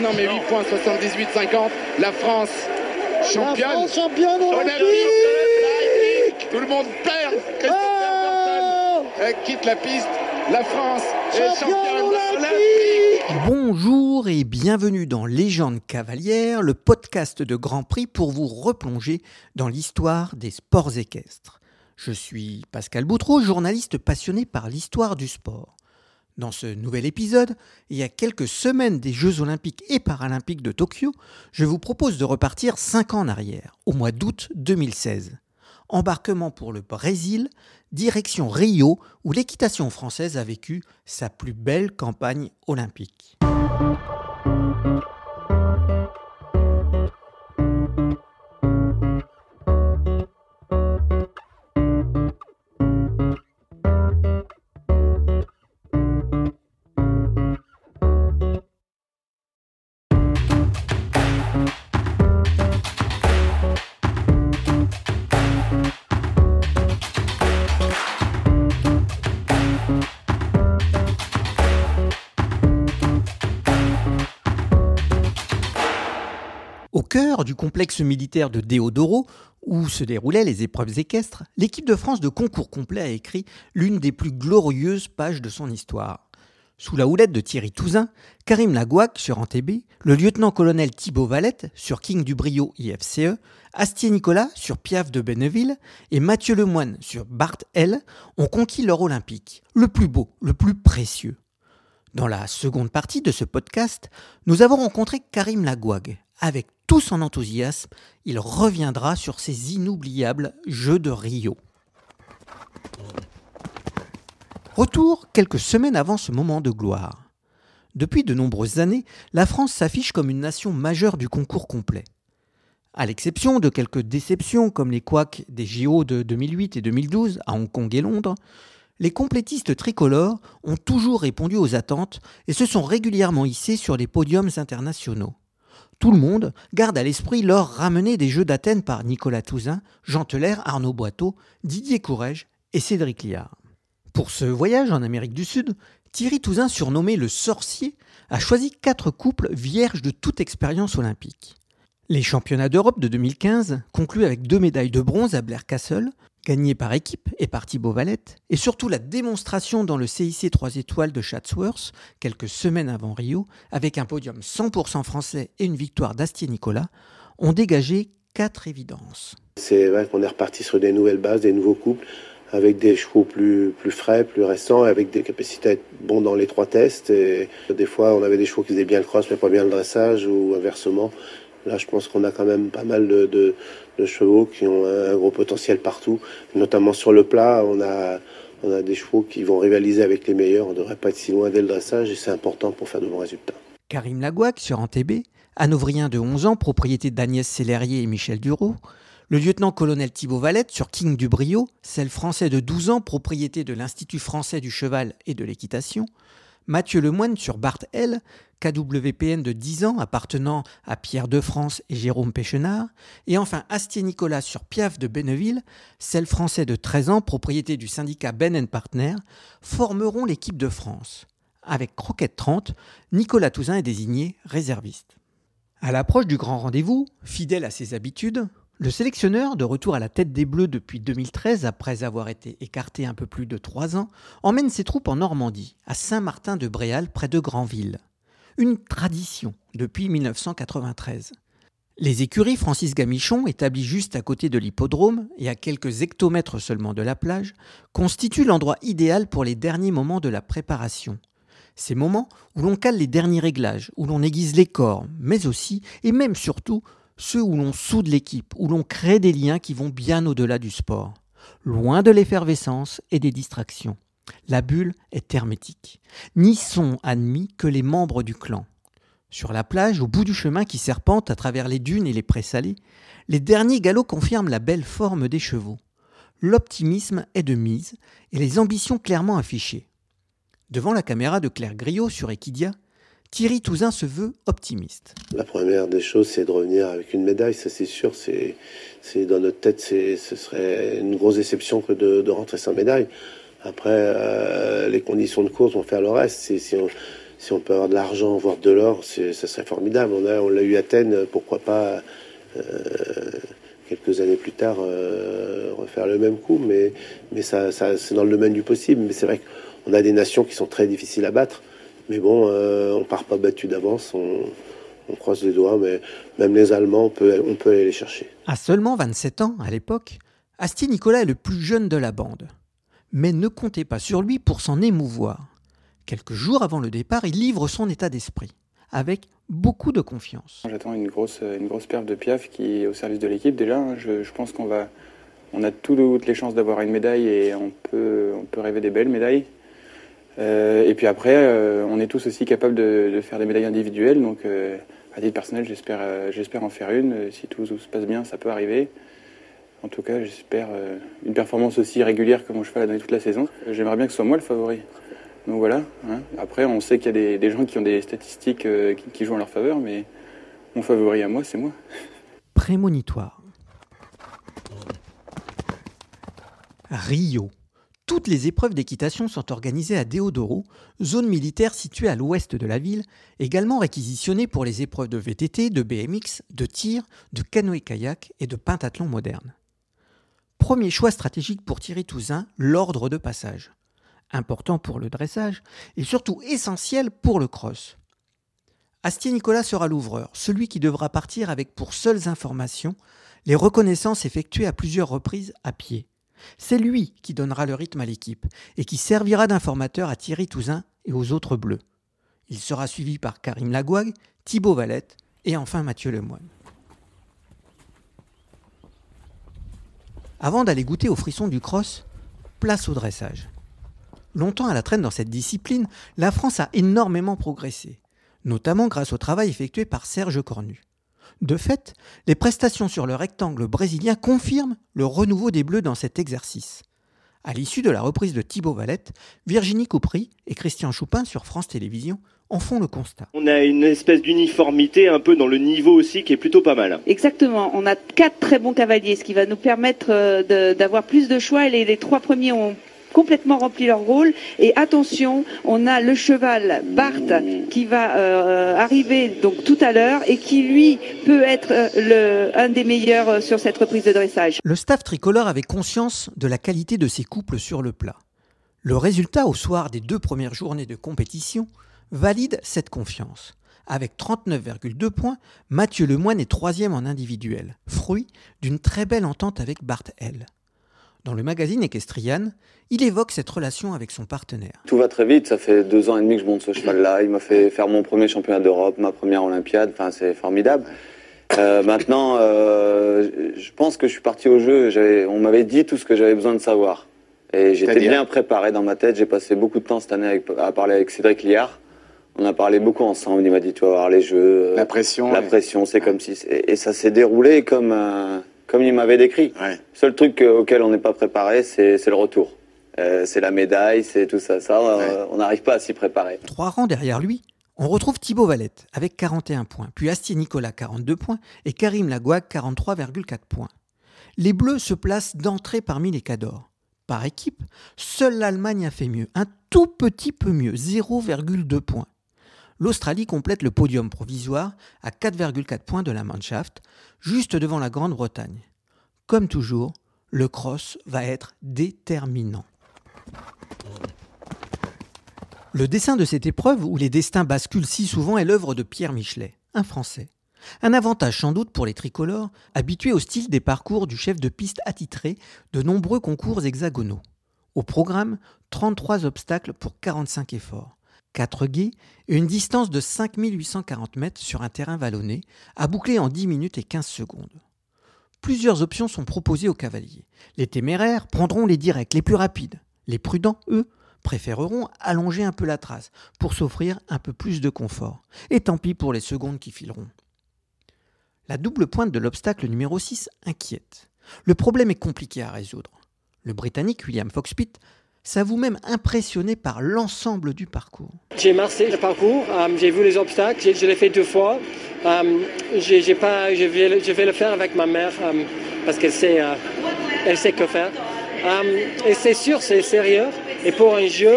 Non mais 8 points, 78-50. La France championne. La France championne olympique. Tout le monde perd. Christophe oh quitte la piste. La France est championne olympique. Bonjour et bienvenue dans Légende cavalière, le podcast de Grand Prix pour vous replonger dans l'histoire des sports équestres. Je suis Pascal Boutreau, journaliste passionné par l'histoire du sport. Dans ce nouvel épisode, il y a quelques semaines des Jeux olympiques et paralympiques de Tokyo, je vous propose de repartir 5 ans en arrière, au mois d'août 2016. Embarquement pour le Brésil, direction Rio, où l'équitation française a vécu sa plus belle campagne olympique. Du complexe militaire de Deodoro, où se déroulaient les épreuves équestres, l'équipe de France de concours complet a écrit l'une des plus glorieuses pages de son histoire. Sous la houlette de Thierry Touzin, Karim Lagouac sur Antébé, le lieutenant-colonel Thibaut Valette sur King du Brio IFCE, Astier Nicolas sur Piaf de Benneville et Mathieu Lemoine sur Bart L ont conquis l'or olympique, le plus beau, le plus précieux. Dans la seconde partie de ce podcast, nous avons rencontré Karim Lagouag. Avec tout son enthousiasme, il reviendra sur ces inoubliables Jeux de Rio. Retour quelques semaines avant ce moment de gloire. Depuis de nombreuses années, la France s'affiche comme une nation majeure du concours complet. À l'exception de quelques déceptions comme les couacs des JO de 2008 et 2012 à Hong Kong et Londres, les complétistes tricolores ont toujours répondu aux attentes et se sont régulièrement hissés sur les podiums internationaux. Tout le monde garde à l'esprit l'or ramené des Jeux d'Athènes par Nicolas Touzin, Jean Teller, Arnaud Boiteau, Didier Courrèges et Cédric Liard. Pour ce voyage en Amérique du Sud, Thierry Touzin, surnommé le sorcier, a choisi quatre couples vierges de toute expérience olympique. Les championnats d'Europe de 2015, conclus avec deux médailles de bronze à Blair Castle, gagnées par équipe et par Thibaut Valette, et surtout la démonstration dans le CIC 3 étoiles de Chatsworth, quelques semaines avant Rio, avec un podium 100% français et une victoire d'Astier Nicolas, ont dégagé quatre évidences. C'est vrai qu'on est reparti sur des nouvelles bases, des nouveaux couples, avec des chevaux plus, frais, plus récents, avec des capacités à être bons dans les trois tests. Des fois, on avait des chevaux qui faisaient bien le cross, mais pas bien le dressage, ou inversement. Là, je pense qu'on a quand même pas mal de, chevaux qui ont un gros potentiel partout, notamment sur le plat. On a, des chevaux qui vont rivaliser avec les meilleurs. On ne devrait pas être si loin dès le dressage et c'est important pour faire de bons résultats. Karim Lagouac sur Antébé, Hanovrien de 11 ans, propriété d'Agnès Célérier et Michel Dureau. Le lieutenant-colonel Thibaut Valette sur King du Brio, celle français de 12 ans, propriété de l'Institut français du cheval et de l'équitation. Mathieu Lemoine sur Bart L, KWPN de 10 ans appartenant à Pierre de France et Jérôme Péchenard, et enfin Astier Nicolas sur Piaf de Benneville, celle français de 13 ans, propriété du syndicat Ben Partner, formeront l'équipe de France. Avec Croquette 30, Nicolas Touzin est désigné réserviste. À l'approche du grand rendez-vous, fidèle à ses habitudes, le sélectionneur, de retour à la tête des Bleus depuis 2013, après avoir été écarté un peu plus de trois ans, emmène ses troupes en Normandie, à Saint-Martin-de-Bréal, près de Granville. Une tradition depuis 1993. Les écuries Francis Gamichon, établies juste à côté de l'hippodrome et à quelques hectomètres seulement de la plage, constituent l'endroit idéal pour les derniers moments de la préparation. Ces moments où l'on cale les derniers réglages, où l'on aiguise les corps, mais aussi, et même surtout, ceux où l'on soude l'équipe, où l'on crée des liens qui vont bien au-delà du sport, loin de l'effervescence et des distractions. La bulle est hermétique. N'y sont admis que les membres du clan. Sur la plage, au bout du chemin qui serpente à travers les dunes et les prés salés, les derniers galops confirment la belle forme des chevaux. L'optimisme est de mise et les ambitions clairement affichées. Devant la caméra de Claire Griot sur Equidia, Thierry Touzin se veut optimiste. La première des choses, c'est de revenir avec une médaille, ça c'est sûr. C'est, dans notre tête, ce serait une grosse déception que de, rentrer sans médaille. Après, euh, les conditions de course vont faire le reste. Si, on, peut avoir de l'argent, voire de l'or, ça serait formidable. On l'a eu à Athènes, pourquoi pas euh, quelques années plus tard euh, refaire le même coup, mais, mais ça, c'est dans le domaine du possible. Mais c'est vrai qu'on a des nations qui sont très difficiles à battre. Mais bon, euh, on part pas battu d'avance, on, croise les doigts, mais même les Allemands, on peut, on peut aller les chercher. À seulement 27 ans, à l'époque, Asti Nicolas est le plus jeune de la bande. Mais ne comptez pas sur lui pour s'en émouvoir. Quelques jours avant le départ, il livre son état d'esprit, avec beaucoup de confiance. J'attends une grosse, une grosse perf de Piaf qui est au service de l'équipe déjà. Je, pense qu'on va, on a toutes les chances d'avoir une médaille et on peut, on peut rêver des belles médailles. Euh, et puis après, euh, on est tous aussi capables de, faire des médailles individuelles. Donc, euh, à titre personnel, j'espère, j'espère en faire une. Si tout, se passe bien, ça peut arriver. En tout cas, j'espère une performance aussi régulière que mon cheval a donné toute la saison. J'aimerais bien que ce soit moi le favori. Donc voilà. Hein. Après, on sait qu'il y a des, gens qui ont des statistiques qui, jouent en leur faveur, mais mon favori à moi, c'est moi. Prémonitoire. Rio. Toutes les épreuves d'équitation sont organisées à Deodoro, zone militaire située à l'ouest de la ville, également réquisitionnée pour les épreuves de VTT, de BMX, de tir, de canoë-kayak et de pentathlon moderne. Premier choix stratégique pour Thierry Touzin, l'ordre de passage. Important pour le dressage et surtout essentiel pour le cross. Astier Nicolas sera l'ouvreur, celui qui devra partir avec pour seules informations les reconnaissances effectuées à plusieurs reprises à pied. C'est lui qui donnera le rythme à l'équipe et qui servira d'informateur à Thierry Touzin et aux autres bleus. Il sera suivi par Karim Lagouag, Thibaut Valette et enfin Mathieu Lemoine. Avant d'aller goûter aux frissons du cross, place au dressage. Longtemps à la traîne dans cette discipline, la France a énormément progressé, notamment grâce au travail effectué par Serge Cornu. De fait, les prestations sur le rectangle brésilien confirment le renouveau des Bleus dans cet exercice. À l'issue de la reprise de Thibaut Valette, Virginie Coupry et Christian Choupin sur France Télévisions en font le constat. On a une espèce d'uniformité un peu dans le niveau aussi qui est plutôt pas mal. Exactement, on a quatre très bons cavaliers, ce qui va nous permettre euh, d'avoir plus de choix. les trois premiers ont complètement rempli leur rôle. Et attention, on a le cheval Bart qui va euh, arriver donc tout à l'heure et qui lui peut être euh, un des meilleurs euh, sur cette reprise de dressage. Le staff tricolore avait conscience de la qualité de ses couples sur le plat. Le résultat au soir des deux premières journées de compétition valide cette confiance. Avec 39,2 points, Mathieu Lemoine est troisième en individuel, fruit d'une très belle entente avec Bart L. Dans le magazine Equestrian, il évoque cette relation avec son partenaire. Tout va très vite, ça fait deux ans et demi que je monte ce cheval-là. Il m'a fait faire mon premier championnat d'Europe, ma première Olympiade, enfin c'est formidable. Euh, maintenant, euh, je pense que je suis parti au jeu. On m'avait dit tout ce que j'avais besoin de savoir. Et j'étais bien préparé dans ma tête. J'ai passé beaucoup de temps cette année à parler avec Cédric Liard. On a parlé beaucoup ensemble. Il m'a dit, tu vas voir les jeux. La pression. La pression, c'est comme si... Et, ça s'est déroulé comme, comme il m'avait décrit. Ouais. Seul truc auquel on n'est pas préparé, c'est le retour. Euh, c'est la médaille, c'est tout ça. Ça, euh, on n'arrive pas à s'y préparer. Trois rangs derrière lui, on retrouve Thibaut Valette avec 41 points, puis Astier Nicolas 42 points et Karim Lagouag 43,4 points. Les Bleus se placent d'entrée parmi les cadors. Par équipe, seule l'Allemagne a fait mieux, un tout petit peu mieux, 0,2 points. L'Australie complète le podium provisoire à 4,4 points de la Mannschaft, juste devant la Grande-Bretagne. Comme toujours, le cross va être déterminant. Le dessin de cette épreuve, où les destins basculent si souvent, est l'œuvre de Pierre Michelet, un Français. Un avantage sans doute pour les tricolores, habitués au style des parcours du chef de piste attitré de nombreux concours hexagonaux. Au programme, 33 obstacles pour 45 efforts, 4 guets et une distance de 5840 mètres sur un terrain vallonné, à boucler en 10 minutes et 15 secondes. Plusieurs options sont proposées aux cavaliers. Les téméraires prendront les directs les plus rapides. Les prudents, eux, préféreront allonger un peu la trace pour s'offrir un peu plus de confort. Et tant pis pour les secondes qui fileront. La double pointe de l'obstacle numéro 6 inquiète. Le problème est compliqué à résoudre. Le Britannique William Foxpitt s'avoue même impressionné par l'ensemble du parcours. J'ai marché le parcours, euh, j'ai vu les obstacles, je l'ai fait deux fois. Euh, j'ai pas, je, vais, je vais le faire avec ma mère euh, parce qu'elle sait, elle sait que faire. et c'est sûr, c'est sérieux. Et pour un jeu,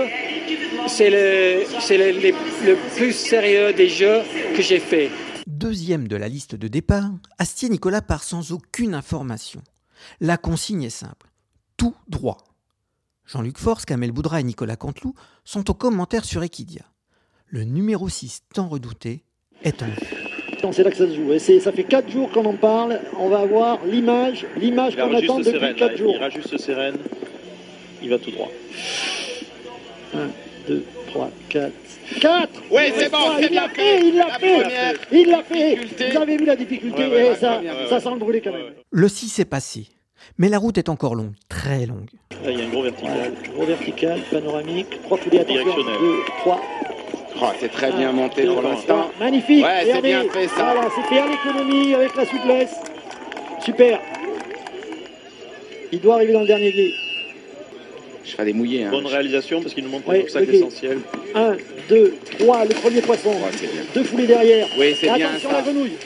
c'est le, le, le plus sérieux des jeux que j'ai fait. Deuxième de la liste de départ, Astier Nicolas part sans aucune information. La consigne est simple tout droit. Jean-Luc Force, Kamel Boudra et Nicolas Canteloup sont aux commentaires sur Equidia. Le numéro 6, tant redouté, est en vue. C'est là que ça se joue. Et ça fait 4 jours qu'on en parle. On va avoir l'image, l'image qu'on attend depuis 4 jours. Il ira juste sereine. Il va tout droit. 1, 2, 3, 4. 4 Oui, c'est bon, c'est Il l'a fait, il l'a fait Il l'a fait Vous avez vu la difficulté et ça, ça sent le brûler quand même. Le 6 est passé. Mais la route est encore longue, très longue. Là, il y a un gros vertical. gros vertical, panoramique, 3 foulées, attention, 2, 3. Oh, t'es très bien monté pour l'instant. Magnifique. Ouais, c'est bien fait ça. Voilà, c'est bien l'économie avec la souplesse. Super. Il doit arriver dans le dernier grille. Je les mouiller. Hein. Bonne réalisation parce qu'il nous montre Ouais, toujours ça ok. essentiel. 1, 2, 3, le premier poisson. Ouais, c'est bien. Deux foulées derrière. Oui, c'est bien attention ça. la grenouille.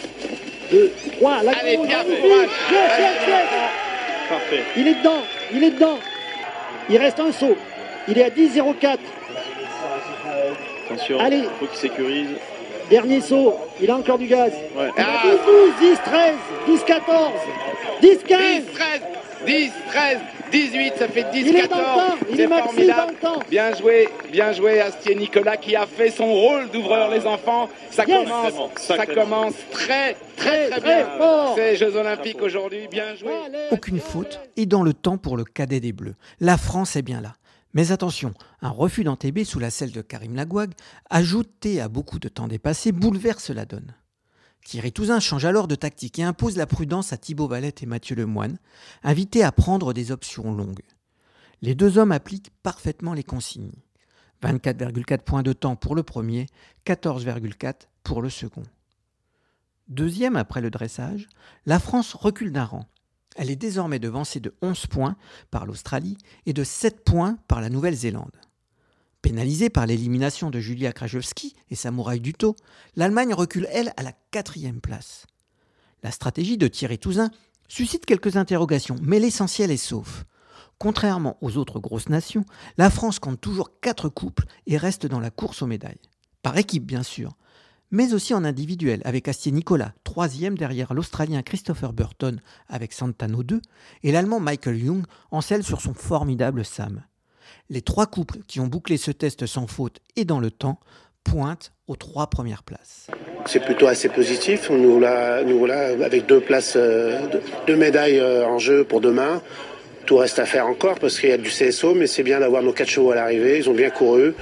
2, 3, la Allez, grenouille. Pierre, Parfait. Il est dedans, il est dedans. Il reste un saut. Il est à 10,04. Attention, Allez. il faut qu'il sécurise. Dernier saut. Il a encore du gaz. Ouais. Il Ah. a 12, 12, 10, 13, 10, 14, 10, 15. 10, 13, 10, 13, 18, ça fait 10, Il est dans 14. le temps, il C'est est maxi formidable. dans le temps. Bien joué, bien joué Astier Nicolas qui a fait son rôle d'ouvreur les enfants. Ça Yes. commence, ça très très très, Très, bien. fort. Ces Jeux Olympiques aujourd'hui, bien joué. Allez, Aucune faute et dans le temps pour le cadet des Bleus. La France est bien là. Mais attention, un refus d'Antébé sous la selle de Karim Lagouag, ajouté à beaucoup de temps dépassé, bouleverse la donne. Thierry Touzin change alors de tactique et impose la prudence à Thibaut Valette et Mathieu Lemoine, invités à prendre des options longues. Les deux hommes appliquent parfaitement les consignes. 24,4 points de temps pour le premier, 14,4 pour le second. Deuxième après le dressage, la France recule d'un rang. Elle est désormais devancée de 11 points par l'Australie et de 7 points par la Nouvelle-Zélande. Pénalisée par l'élimination de Julia Krajewski et Samouraï Duto, l'Allemagne recule, elle, à la quatrième place. La stratégie de Thierry Touzin suscite quelques interrogations, mais l'essentiel est sauf. Contrairement aux autres grosses nations, la France compte toujours 4 couples et reste dans la course aux médailles. Par équipe, bien sûr, mais aussi en individuel, avec Astier Nicolas, troisième derrière l'Australien Christopher Burton avec Santano 2, et l'Allemand Michael Jung en selle sur son formidable Sam. Les trois couples qui ont bouclé ce test sans faute et dans le temps pointent aux trois premières places. C'est plutôt assez positif. Nous voilà, nous voilà avec deux places, euh, deux, deux médailles euh, en jeu pour demain. Tout reste à faire encore parce qu'il y a du CSO, mais c'est bien d'avoir nos quatre chevaux à l'arrivée. Ils ont bien couru.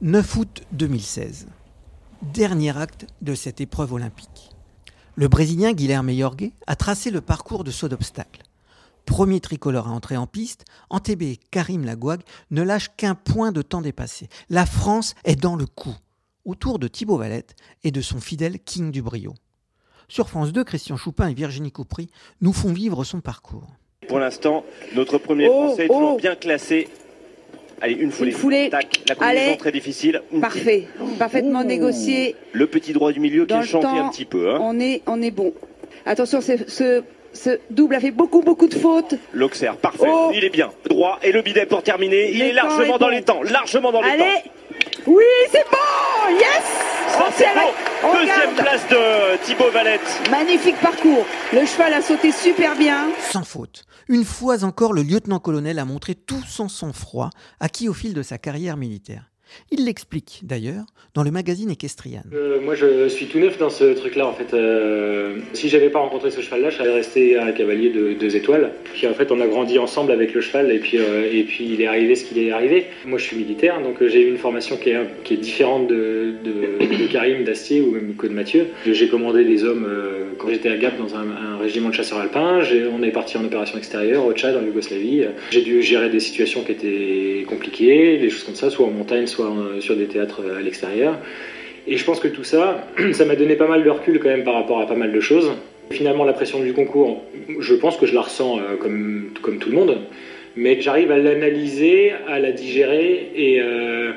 9 août 2016. Dernier acte de cette épreuve olympique. Le Brésilien Guilherme Jorge a tracé le parcours de saut d'obstacle. Premier tricolore à entrer en piste, Antébé et Karim Lagouag ne lâchent qu'un point de temps dépassé. La France est dans le coup, autour de Thibaut Valette et de son fidèle King du Brio. Sur France 2, Christian Choupin et Virginie Coupry nous font vivre son parcours. Pour l'instant, notre premier Oh, français est oh. toujours bien classé. Allez, une foulée. Une foulée. Tac. La combinaison Allez. très difficile. Parfait, parfaitement Ouh. négocié. Le petit droit du milieu qui est chanté un petit peu. Hein. On est, on est bon. Attention, c'est- ce, ce double a fait beaucoup, beaucoup de fautes. L'Auxerre, parfait. Oh. Il est bien. Droit. Et le bidet pour terminer. Il est largement est dans bon. les temps. Largement dans les Allez temps. Oui, c'est bon Yes Ça, c'est bon. On Deuxième place de Thibaut Valette. Magnifique parcours. Le cheval a sauté super bien. Sans faute. Une fois encore, le lieutenant-colonel a montré tout son sang-froid acquis au fil de sa carrière militaire. Il l'explique d'ailleurs dans le magazine Equestrian. Euh, moi, je suis tout neuf dans ce truc-là. En fait, euh, si j'avais pas rencontré ce cheval-là, je serais resté un cavalier de deux étoiles. Puis en fait, on a grandi ensemble avec le cheval, et puis euh, et puis il est arrivé ce qu'il est arrivé. Moi, je suis militaire, donc euh, j'ai eu une formation qui est qui est différente de Karim, d'Astier ou même que de Mathieu. J'ai commandé des hommes quand j'étais à Gap dans un, un régiment de chasseurs alpins. On est parti en opération extérieure au Tchad, en Yougoslavie. J'ai dû gérer des situations qui étaient compliquées, des choses comme ça, soit en montagne, soit en- sur des théâtres à l'extérieur. Et je pense que tout ça, ça m'a donné pas mal de recul quand même par rapport à pas mal de choses. Finalement, la pression du concours, je pense que je la ressens euh, comme, comme tout le monde, mais j'arrive à l'analyser, à la digérer et, euh,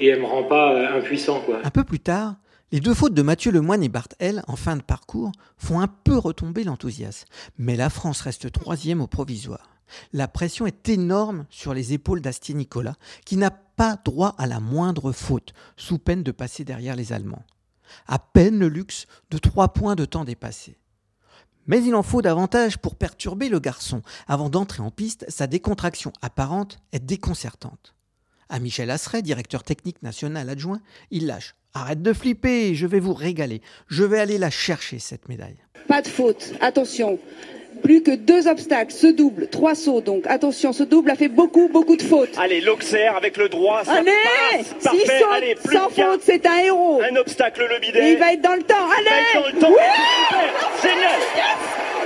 et me rend pas euh, impuissant. Quoi. Un peu plus tard, les deux fautes de Mathieu Lemoine et Bart L en fin de parcours font un peu retomber l'enthousiasme. Mais la France reste troisième au provisoire. La pression est énorme sur les épaules d'Astier Nicolas, qui n'a pas droit à la moindre faute, sous peine de passer derrière les Allemands. À peine le luxe de trois points de temps dépassés. Mais il en faut davantage pour perturber le garçon. Avant d'entrer en piste, sa décontraction apparente est déconcertante. À Michel Asseret, directeur technique national adjoint, il lâche Arrête de flipper, je vais vous régaler. Je vais aller la chercher, cette médaille. Pas de faute, attention. Plus que deux obstacles, ce double, trois sauts donc. Attention, ce double a fait beaucoup, beaucoup de fautes. Allez, l'Auxerre avec le droit, ça Allez passe. Parfait. Allez, plus sans faute, c'est un héros. Un obstacle, le Et bidet. il va être dans le temps. Il va être dans Allez le temps. Oui. Génial.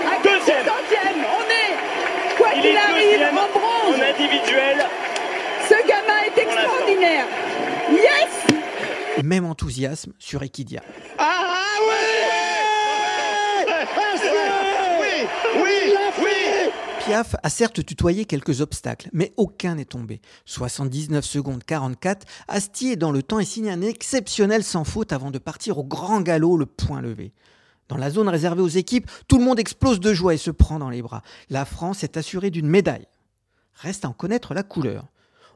À Deuxième. on est, quoi Il qu'il arrive, en bronze. en individuel. Ce gamin est extraordinaire. Yes Même enthousiasme sur Equidia. Ah ouais Oui, Piaf a certes tutoyé quelques obstacles, mais aucun n'est tombé. 79 secondes 44, Astier est dans le temps et signe un exceptionnel sans faute avant de partir au grand galop, le point levé. Dans la zone réservée aux équipes, tout le monde explose de joie et se prend dans les bras. La France est assurée d'une médaille. Reste à en connaître la couleur.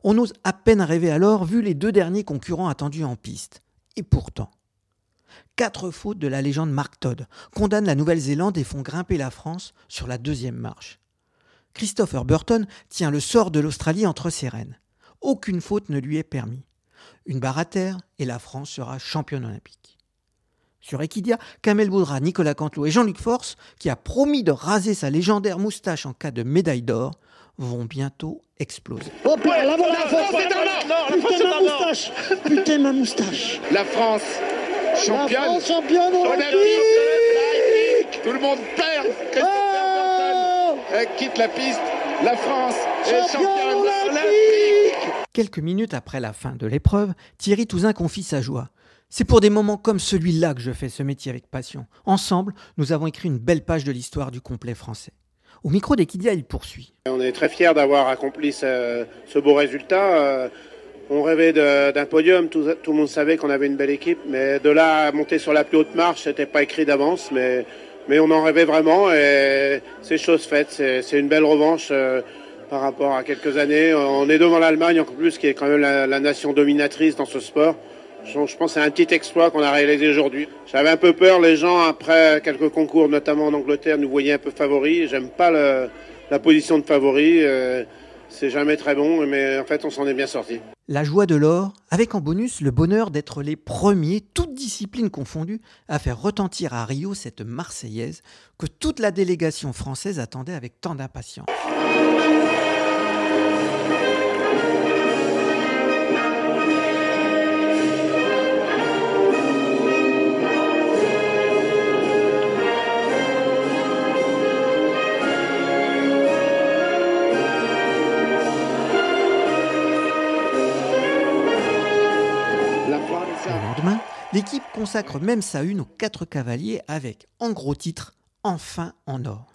On ose à peine rêver alors, vu les deux derniers concurrents attendus en piste. Et pourtant, quatre fautes de la légende Mark Todd condamnent la Nouvelle-Zélande et font grimper la France sur la deuxième marche. Christopher Burton tient le sort de l'Australie entre ses rênes. Aucune faute ne lui est permis. Une barre à terre et la France sera championne olympique. Sur Equidia, Kamel Boudra, Nicolas Cantelou et Jean-Luc Force, qui a promis de raser sa légendaire moustache en cas de médaille d'or, vont bientôt exploser. Oh putain, la voilà, Putain, ma moustache Putain, ma moustache La France, La championne France championne olympique olympique Tout le monde perd Christopher Oh Burton euh, quitte la piste. La France est Championne championne olympique olympique Quelques minutes après la fin de l'épreuve, Thierry Touzin confie sa joie. C'est pour des moments comme celui-là que je fais ce métier avec passion. Ensemble, nous avons écrit une belle page de l'histoire du complet français. Au micro d'Equidia, il poursuit. On est très fiers d'avoir accompli ce, ce beau résultat. On rêvait d'un podium, tout, le monde savait qu'on avait une belle équipe, mais de là à monter sur la plus haute marche, c'était pas écrit d'avance, mais, on en rêvait vraiment et c'est chose faite. C'est une belle revanche euh, par rapport à quelques années. On est devant l'Allemagne encore plus, qui est quand même la, nation dominatrice dans ce sport. Je, pense que c'est un petit exploit qu'on a réalisé aujourd'hui. J'avais un peu peur, les gens après quelques concours, notamment en Angleterre, nous voyaient un peu favoris. J'aime pas la position de favori. euh, c'est jamais très bon, mais en fait, on s'en est bien sorti. La joie de l'or, avec en bonus le bonheur d'être les premiers, toutes disciplines confondues, à faire retentir à Rio cette Marseillaise que toute la délégation française attendait avec tant d'impatience. L'équipe consacre même sa une aux quatre cavaliers avec, en gros titre, Enfin en or.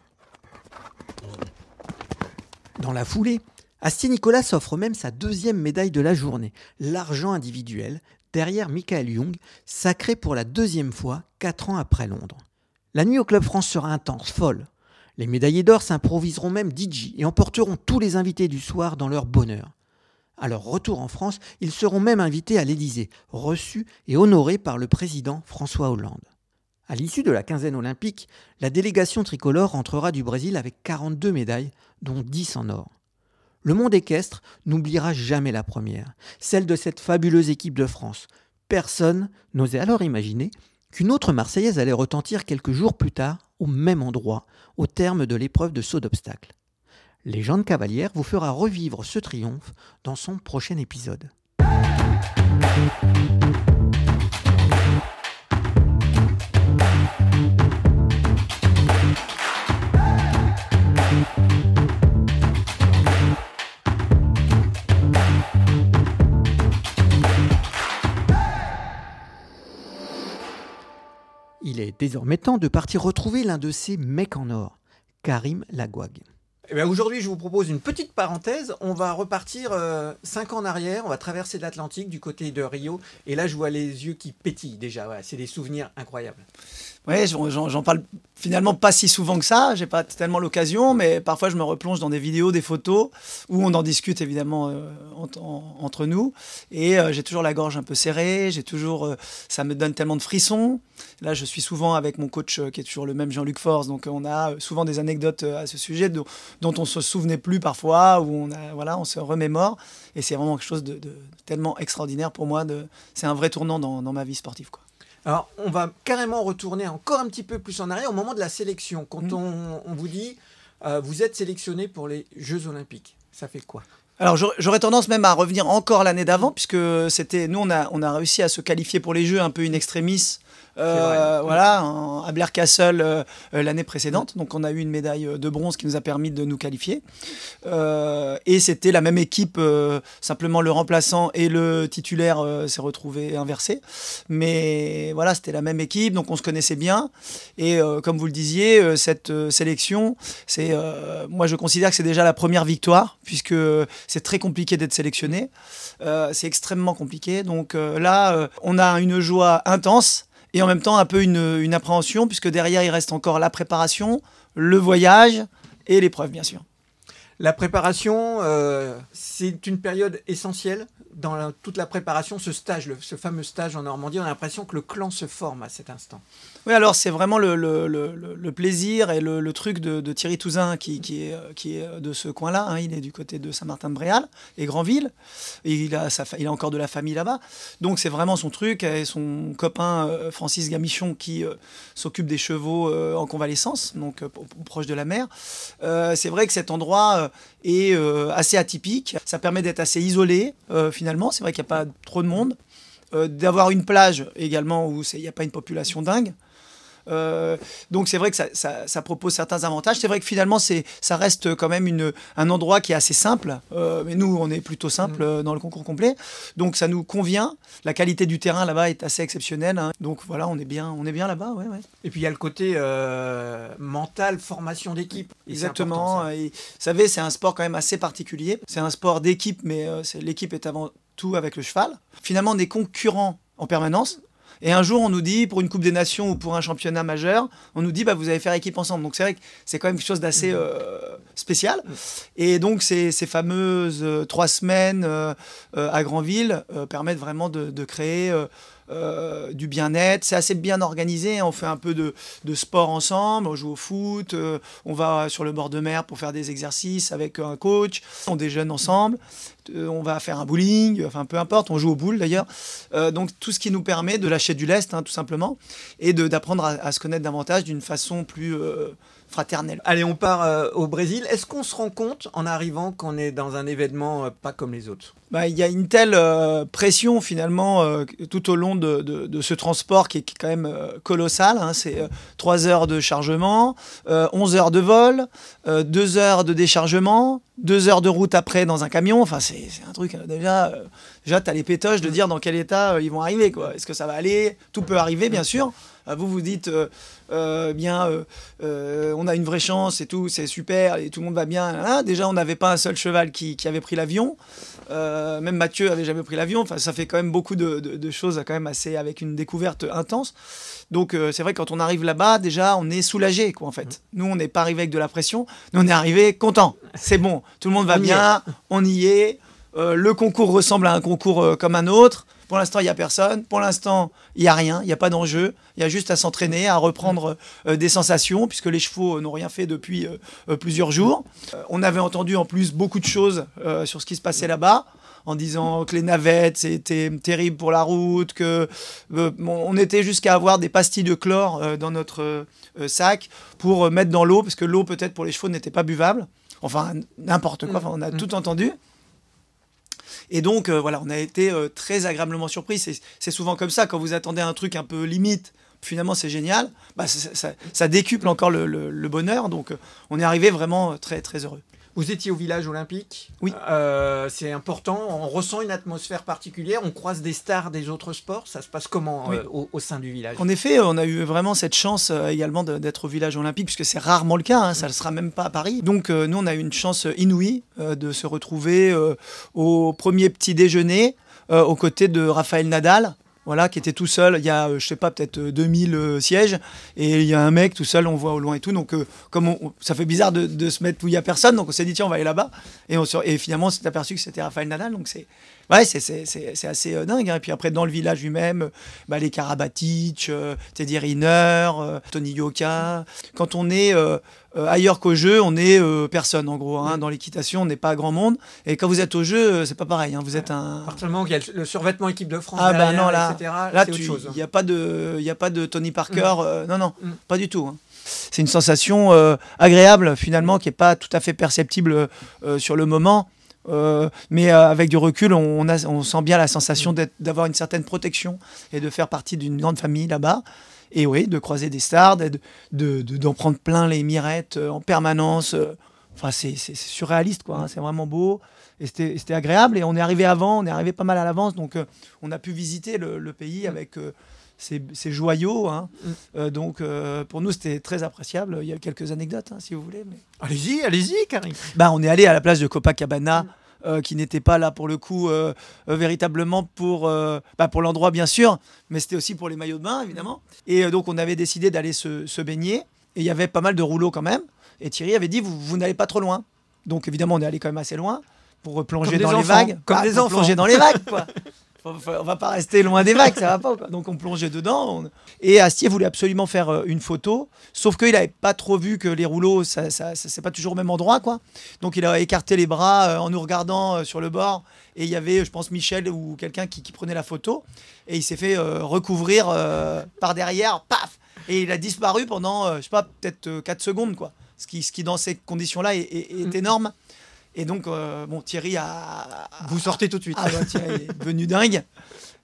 Dans la foulée, Astier Nicolas s'offre même sa deuxième médaille de la journée, l'argent individuel, derrière Michael Young, sacré pour la deuxième fois quatre ans après Londres. La nuit au Club France sera intense, folle. Les médaillés d'or s'improviseront même DJ et emporteront tous les invités du soir dans leur bonheur. À leur retour en France, ils seront même invités à l'Élysée, reçus et honorés par le président François Hollande. À l'issue de la quinzaine olympique, la délégation tricolore rentrera du Brésil avec 42 médailles, dont 10 en or. Le monde équestre n'oubliera jamais la première, celle de cette fabuleuse équipe de France. Personne n'osait alors imaginer qu'une autre Marseillaise allait retentir quelques jours plus tard au même endroit, au terme de l'épreuve de saut d'obstacle. Légende cavalière vous fera revivre ce triomphe dans son prochain épisode. Il est désormais temps de partir retrouver l'un de ces mecs en or, Karim Lagouag. Eh Aujourd'hui, je vous propose une petite parenthèse. On va repartir euh, cinq ans en arrière. On va traverser l'Atlantique du côté de Rio. Et là, je vois les yeux qui pétillent déjà. C'est des souvenirs incroyables. Oui, j'en parle finalement pas si souvent que ça. J'ai pas tellement l'occasion, mais parfois je me replonge dans des vidéos, des photos où on en discute évidemment euh, en- en- entre nous. Et euh, j'ai toujours la gorge un peu serrée. J'ai toujours, euh, ça me donne tellement de frissons. Là, je suis souvent avec mon coach qui est toujours le même Jean-Luc Force, donc on a souvent des anecdotes à ce sujet dont, dont on se souvenait plus parfois, où on a, voilà, on se remémore. Et c'est vraiment quelque chose de, tellement extraordinaire pour moi. C'est un vrai tournant dans, dans ma vie sportive, quoi. Alors, on va carrément retourner encore un petit peu plus en arrière au moment de la sélection. Quand on, on vous dit, euh, vous êtes sélectionné pour les Jeux Olympiques, ça fait quoi? Alors j'aurais- j'aurais tendance même à revenir encore l'année d'avant, puisque c'était nous on a, on a réussi à se qualifier pour les Jeux un peu in extremis. Euh, voilà, à Blair Castle euh, euh, l'année précédente. Donc on a eu une médaille euh, de bronze qui nous a permis de nous qualifier. Et c'était la même équipe, simplement le remplaçant et le titulaire s'est retrouvé inversé. Mais voilà, c'était la même équipe, donc on se connaissait bien. Et comme vous le disiez, cette sélection, c'est, moi je considère que c'est déjà la première victoire, puisque c'est très compliqué d'être sélectionné. C'est extrêmement compliqué. Donc là, on a une joie intense et en même temps un peu une, appréhension, puisque derrière il reste encore la préparation, le voyage et l'épreuve, bien sûr. La préparation, euh, c'est une période essentielle dans toute la préparation. Ce stage, ce fameux stage en Normandie, on a l'impression que le clan se forme à cet instant. Oui, alors c'est vraiment le, le- le- plaisir et le, truc de, Thierry Touzin qui, qui est, euh, qui est de ce coin-là. hein. Il est du côté de Saint-Martin-de-Bréal et Granville. Et il a, sa il a encore de la famille là-bas. Donc c'est vraiment son truc. Et son copain euh, Francis Gamichon qui euh, s'occupe des chevaux euh, en convalescence, donc euh, pro- proche de la mer. Euh, c'est vrai que cet endroit euh, est euh, assez atypique. Ça permet d'être assez isolé euh, finalement. C'est vrai qu'il n'y a pas trop de monde. Euh, d'avoir une plage également où il n'y a pas une population dingue. Euh, donc c'est vrai que ça, ça- ça propose certains avantages. C'est vrai que finalement ça reste quand même une, un endroit qui est assez simple. Euh, mais nous on est plutôt simple euh, dans le concours complet. Donc ça nous convient. La qualité du terrain là-bas est assez exceptionnelle. hein. Donc voilà on est bien, on est bien là-bas. Ouais, ouais. Et puis il y a le côté euh, mental, formation d'équipe. Exactement. Et, vous savez, c'est un sport quand même assez particulier. C'est un sport d'équipe, mais l'équipe est avant tout avec le cheval. Finalement, on est concurrents en permanence. Et un jour, on nous dit, pour une Coupe des Nations ou pour un championnat majeur, on nous dit, bah, vous allez faire équipe ensemble. Donc c'est vrai que c'est quand même quelque chose d'assez euh, spécial. Et donc ces, ces fameuses euh, trois semaines euh, à Granville permettent vraiment de, de créer euh, du bien-être. C'est assez bien organisé. hein. On fait un peu de, de sport ensemble. On joue au foot. euh, on va sur le bord de mer pour faire des exercices avec un coach. On déjeune ensemble. euh, on va faire un bowling. Enfin, peu importe. On joue au boule d'ailleurs. Donc tout ce qui nous permet de lâcher du lest, hein, tout simplement, et d'apprendre à, à se connaître davantage d'une façon plus fraternelle. Allez, on part au Brésil. Est-ce qu'on se rend compte en arrivant qu'on est dans un événement pas comme les autres? Bah, il y a une telle euh, pression finalement euh, tout au long de, de- de ce transport qui est, quand même euh, colossal. hein. C'est euh, 3 heures de chargement, euh, 11 heures de vol, 2 heures de déchargement, 2 heures de route après dans un camion. Enfin, c'est un truc euh, déjà. euh, déjà, tu as les pétoches de dire dans quel état euh, ils vont arriver. quoi. Est-ce que ça va aller? Tout peut arriver, bien sûr. Euh, Vous vous dites, euh, euh, bien, euh, euh, on a une vraie chance et tout, c'est super, et tout le monde va bien. Déjà, on n'avait pas un seul cheval qui, qui avait pris l'avion. Euh, même Mathieu avait jamais pris l'avion. Enfin, ça fait quand même beaucoup de, de- de choses, quand même assez avec une découverte intense. Donc, euh, c'est vrai quand on arrive là-bas, déjà, on est soulagé, quoi, en fait. Nous, on n'est pas arrivé avec de la pression. Nous, on est arrivé content. C'est bon, tout le monde va On bien, on y est. Euh, le concours ressemble à un concours comme un autre. Pour l'instant, il n'y a personne. Pour l'instant, il n'y a rien. Il n'y a pas d'enjeu. Il y a juste à s'entraîner, à reprendre euh, des sensations, puisque les chevaux euh, n'ont rien fait depuis euh, plusieurs jours. On avait entendu en plus beaucoup de choses sur ce qui se passait là-bas, en disant que les navettes, c'était terrible pour la route, que euh, bon, on était jusqu'à avoir des pastilles de chlore euh, dans notre euh, sac pour mettre dans l'eau, parce que l'eau, peut-être pour les chevaux, n'était pas buvable. Enfin, n'importe quoi. Enfin, on a tout entendu. Et donc, voilà, on a été très agréablement surpris. C'est souvent comme ça, quand vous attendez un truc un peu limite, finalement c'est génial, bah, ça, ça- ça décuple encore le, le- le bonheur. Donc, on est arrivé vraiment très, très heureux. Vous étiez au village olympique. Oui. Euh, c'est important. On ressent une atmosphère particulière. On croise des stars des autres sports. Ça se passe comment Oui. euh, au, au sein du village? En effet, on a eu vraiment cette chance euh, également d'être au village olympique, puisque c'est rarement le cas, hein, ça ne sera même pas à Paris. Donc nous, on a eu une chance inouïe de se retrouver au premier petit déjeuner euh, aux côtés de Raphaël Nadal. Voilà, qui était tout seul, il y a, euh, je sais pas, peut-être euh, 2000 euh, sièges, et il y a un mec tout seul, on voit au loin et tout. Donc, euh, comme ça fait bizarre de, se mettre où il y a personne, donc on s'est dit, tiens, on va aller là-bas. Et, on et finalement, on s'est aperçu que c'était Raphaël Nadal, donc c'est ouais, c'est- c'est c'est- c'est assez euh, dingue. hein. Et puis après, dans le village lui-même, euh, bah, les Karabatic, euh, Teddy Riner, euh, Tony Yoka. Quand on est euh, ailleurs qu'au jeu, on est personne en gros. hein. Dans l'équitation, on n'est pas grand monde. Et quand vous êtes au jeu, c'est pas pareil. hein. Vous êtes un. À partir du moment qu'il y a le, survêtement équipe de France, Ah bah non là, etc., là il y a pas de, il y a pas de Tony Parker, Mm. non non, Mm. pas du tout. C'est une sensation euh, agréable finalement qui est pas tout à fait perceptible euh, sur le moment, euh, mais euh, avec du recul, on, sent bien la sensation d'avoir une certaine protection et de faire partie d'une grande famille là-bas. Et oui, de croiser des stars, de- de- de- d'en prendre plein les mirettes euh, en permanence. Enfin, c'est surréaliste, quoi. hein. C'est vraiment beau. Et c'était agréable. Et on est arrivé avant, on est arrivé pas mal à l'avance. Donc, on a pu visiter le, pays avec ces, ces joyaux. hein. Mm. Euh, donc, euh, pour nous, c'était très appréciable. Il y a quelques anecdotes, hein, si vous voulez. mais- Allez-y, allez-y, Karim. bah, on est allé à la plage de Copacabana. euh, qui n'était pas là pour le coup euh, euh, véritablement pour, bah, pour l'endroit bien sûr, mais c'était aussi pour les maillots de bain évidemment. Et donc on avait décidé d'aller se, se baigner et il y avait pas mal de rouleaux quand même. Et Thierry avait dit vous, vous n'allez pas trop loin. Donc évidemment on est allé quand même assez loin pour plonger dans les vagues. comme Ah, des enfants. Plonger dans les vagues quoi. On va pas rester loin des vagues, ça va pas. quoi. Donc on plongeait dedans. on- Et Astier voulait absolument faire euh, une photo, sauf qu'il avait pas trop vu que les rouleaux, ça, ça, ça- c'est pas toujours au même endroit, quoi. Donc il a écarté les bras euh, en nous regardant euh, sur le bord. Et il y avait, je pense, Michel ou quelqu'un qui, qui prenait la photo. Et il s'est fait euh, recouvrir euh, par derrière, paf Et il a disparu pendant, euh, je sais pas, peut-être 4 secondes, quoi. Ce qui, ce qui dans ces conditions-là, est, est- est Mm. énorme. Et donc, euh, bon, Thierry a. Vous sortez tout de suite. Ah bah, Thierry est devenu dingue.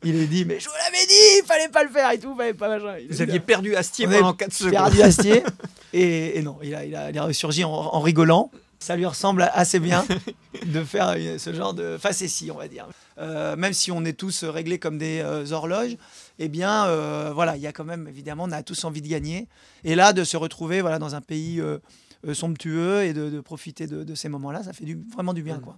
Il a dit, mais je vous l'avais dit, il fallait pas le faire et tout, fallait pas machin. Il a Vous aviez perdu Astier On pendant 4 secondes. perdu Astier. Et, et non, il a, il, a, il a ressurgi en, en rigolant. Ça lui ressemble assez bien de faire ce genre de facétie, on va dire. Euh, même si on est tous réglés comme des euh, horloges, eh bien, euh, voilà, il y a quand même, évidemment, on a tous envie de gagner. Et là, de se retrouver voilà, dans un pays somptueux et de, de profiter de, de ces moments-là, ça fait du, vraiment du bien. Quoi.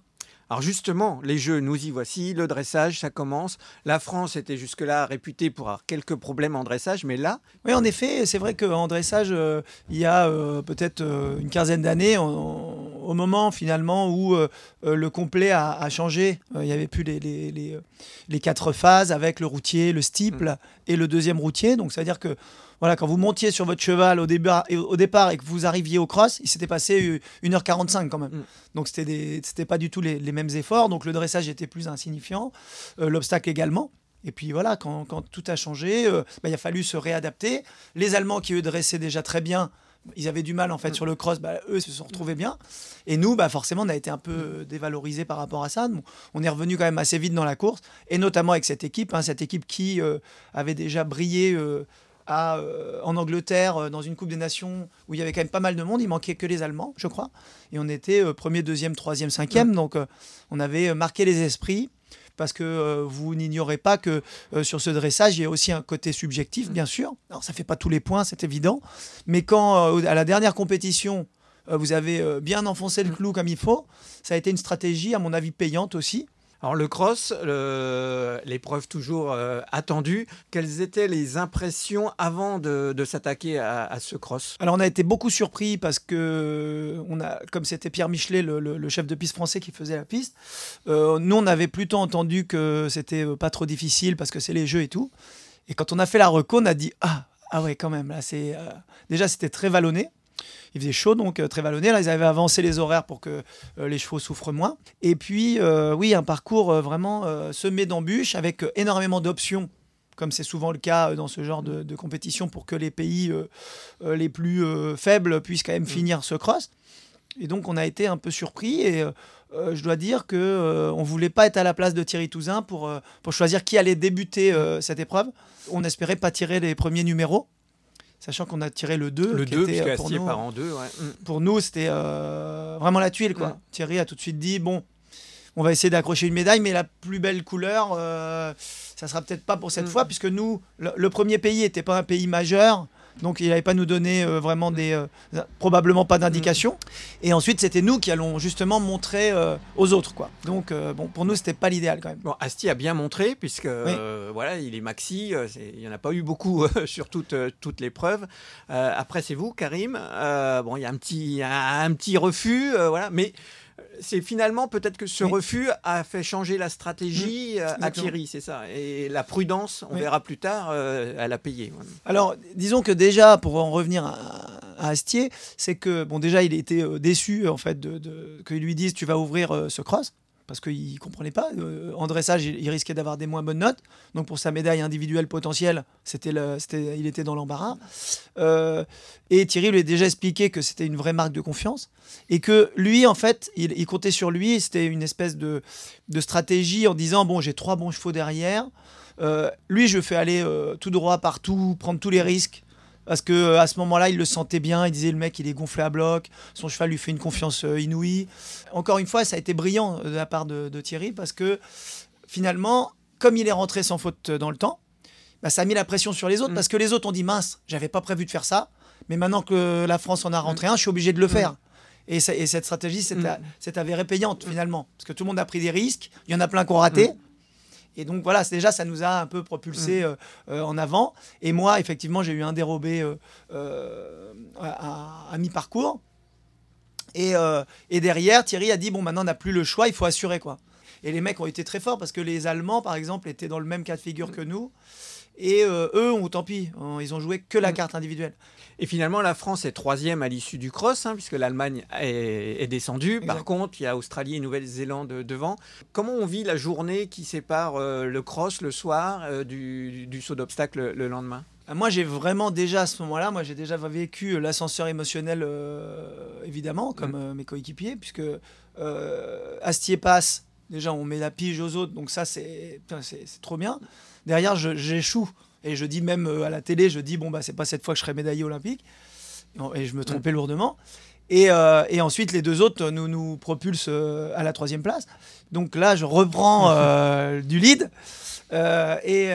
Alors justement, les jeux, nous y voici. Le dressage, ça commence. La France était jusque-là réputée pour avoir quelques problèmes en dressage, mais là, Oui, en effet, c'est vrai qu'en dressage, euh, il y a euh, peut-être euh, une quinzaine d'années, au moment finalement où euh, euh, le complet a, a changé, euh, il n'y avait plus les, les, les, euh, les quatre phases avec le routier, le steeple et le deuxième routier. Donc, c'est-à-dire que voilà, quand vous montiez sur votre cheval au, début, et au départ et que vous arriviez au cross, il s'était passé euh, 1h45 quand même. Mm. Donc, c'était c'était pas du tout les, les mêmes efforts. Donc, le dressage était plus insignifiant, euh, l'obstacle également. Et puis voilà, quand, quand tout a changé, euh, bah, il a fallu se réadapter. Les Allemands qui eux dressaient déjà très bien, ils avaient du mal en fait sur le cross, bah, eux se sont retrouvés bien. Et nous, bah, forcément, on a été un peu euh, dévalorisés par rapport à ça. Bon, on est revenu quand même assez vite dans la course, et notamment avec cette équipe, hein, cette équipe qui euh, avait déjà brillé euh, à, euh, en Angleterre euh, dans une Coupe des Nations où il y avait quand même pas mal de monde. Il manquait que les Allemands, je crois. Et on était euh, premier, deuxième, troisième, cinquième. Donc euh, on avait marqué les esprits parce que euh, vous n'ignorez pas que euh, sur ce dressage, il y a aussi un côté subjectif, bien sûr. Alors, ça fait pas tous les points, c'est évident. Mais quand, euh, à la dernière compétition, vous avez bien enfoncé le clou comme il faut, ça a été une stratégie, à mon avis, payante aussi. Alors le cross, l'épreuve toujours euh, attendue, quelles étaient les impressions avant de, s'attaquer à, ce cross? Alors on a été beaucoup surpris parce que on a, comme c'était Pierre Michelet, le, chef de piste français qui faisait la piste, euh, nous on avait plutôt entendu que c'était euh, pas trop difficile parce que c'est les jeux et tout. Et quand on a fait la reco, on a dit ah ah ouais quand même là c'est déjà c'était très vallonné. Il faisait chaud, donc euh, très vallonné. Là, ils avaient avancé les horaires pour que euh, les chevaux souffrent moins. Et puis, euh, oui, un parcours vraiment semé d'embûches avec énormément d'options, comme c'est souvent le cas dans ce genre de, de compétition, pour que les pays euh, les plus euh, faibles puissent quand même finir ce cross. Et donc, on a été un peu surpris. Et euh, je dois dire que on voulait pas être à la place de Thierry Touzin pour, pour choisir qui allait débuter cette épreuve. On espérait pas tirer les premiers numéros sachant qu'on a tiré le 2. Le qui 2, était, puisque euh, pour nous, part en 2. Ouais. Mm. pour nous, c'était euh, vraiment la tuile. Quoi. Mm. Thierry a tout de suite dit bon, on va essayer d'accrocher une médaille, mais la plus belle couleur, euh, ça sera peut-être pas pour cette Mm. fois, puisque nous, le, le premier pays n'était pas un pays majeur. Donc il n'allait pas nous donner euh, vraiment des euh, probablement pas d'indications. Et ensuite c'était nous qui allons justement montrer euh, aux autres quoi. Donc bon pour nous c'était pas l'idéal quand même. Bon, Asti a bien montré, puisque voilà, il est maxi, il n'y en a pas eu beaucoup sur toute, toute l'épreuve. Après, c'est vous, Karim. Bon, il y a un petit, un, un petit refus, voilà, mais c'est finalement peut-être que ce Oui. refus a fait changer la stratégie euh, à. Thierry, c'est ça. Et la prudence, on Oui. verra plus tard, euh, elle a payé. Alors, disons que déjà, pour en revenir à, à Astier, c'est que, bon, déjà, il était euh, déçu, en fait, de, lui disent tu vas ouvrir euh, ce cross, parce qu'il ne comprenait pas. Euh, en il, risquait d'avoir des moins bonnes notes. Donc, pour sa médaille individuelle potentielle, c'était il était dans l'embarras. Euh, et Thierry lui a déjà expliqué que c'était une vraie marque de confiance. Et que lui, en fait, il, il comptait sur lui. C'était une espèce de, de stratégie en disant bon, j'ai trois bons chevaux derrière. Euh, lui, je fais aller euh, tout droit partout, prendre tous les risques. Parce que euh, à ce moment-là, il le sentait bien. Il disait le mec, il est gonflé à bloc. Son cheval lui fait une confiance euh, inouïe. Encore une fois, ça a été brillant euh, de la part de, de Thierry parce que finalement, comme il est rentré sans faute dans le temps, bah, ça a mis la pression sur les autres Mm. parce que les autres ont dit mince, j'avais pas prévu de faire ça, mais maintenant que la France en a rentré un, je suis obligé de le faire. Et, ça- et cette stratégie Mm. s'est avérée payante finalement parce que tout le monde a pris des risques. Il y en a plein qui ont raté. Et donc voilà, déjà, ça nous a un peu propulsé euh, euh, en avant. Et moi, effectivement, j'ai eu un dérobé euh, à, mi-parcours. Et, et derrière, Thierry a dit bon, maintenant on n'a plus le choix, il faut assurer quoi. Et les mecs ont été très forts parce que les Allemands, par exemple, étaient dans le même cas de figure que nous. Et euh, eux, ont, tant pis, hein, ils ont joué que la carte individuelle. Et finalement, la France est troisième à l'issue du cross, hein, puisque l'Allemagne est, est descendue. Par contre, il y a Australie et Nouvelle-Zélande devant. Comment on vit la journée qui sépare euh, le cross le soir euh, du, du saut d'obstacle le, le lendemain? Moi, j'ai vraiment déjà à ce moment-là, moi j'ai déjà vécu l'ascenseur émotionnel, euh, évidemment, comme euh, mes coéquipiers, puisque Astier passe, déjà on met la pige aux autres, donc ça c'est trop bien. Derrière, j'échoue, et je dis même euh, à la télé, je dis, bon, bah c'est pas cette fois que je serai médaillé olympique, et je me trompais lourdement. Et, euh, et ensuite, les deux autres nous, nous propulsent euh, à la troisième place. Donc là, je reprends euh, du lead. Euh, et,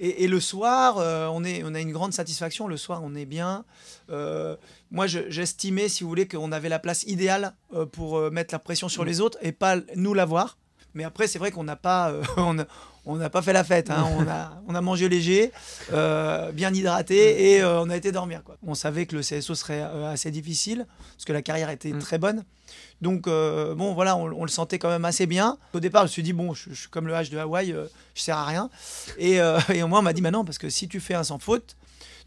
et, et le soir, euh, on, est, on a une grande satisfaction. Le soir, on est bien. Euh, moi, je- j'estimais, si vous voulez, qu'on avait la place idéale euh, pour mettre la pression sur les autres et pas nous l'avoir. Mais après, c'est vrai qu'on n'a pas, on n'a pas fait la fête. hein. On, a, on a mangé léger, euh, bien hydraté et euh, on a été dormir. Quoi. On savait que le CSO serait euh, assez difficile parce que la carrière était très bonne. Donc, euh, bon, voilà, on, on le sentait quand même assez bien. Au départ, je me suis dit, bon, je, suis comme le H de Hawaï, euh, je sers à rien. Et, euh, et moi, on m'a dit, bah non, parce que si tu fais un sans faute,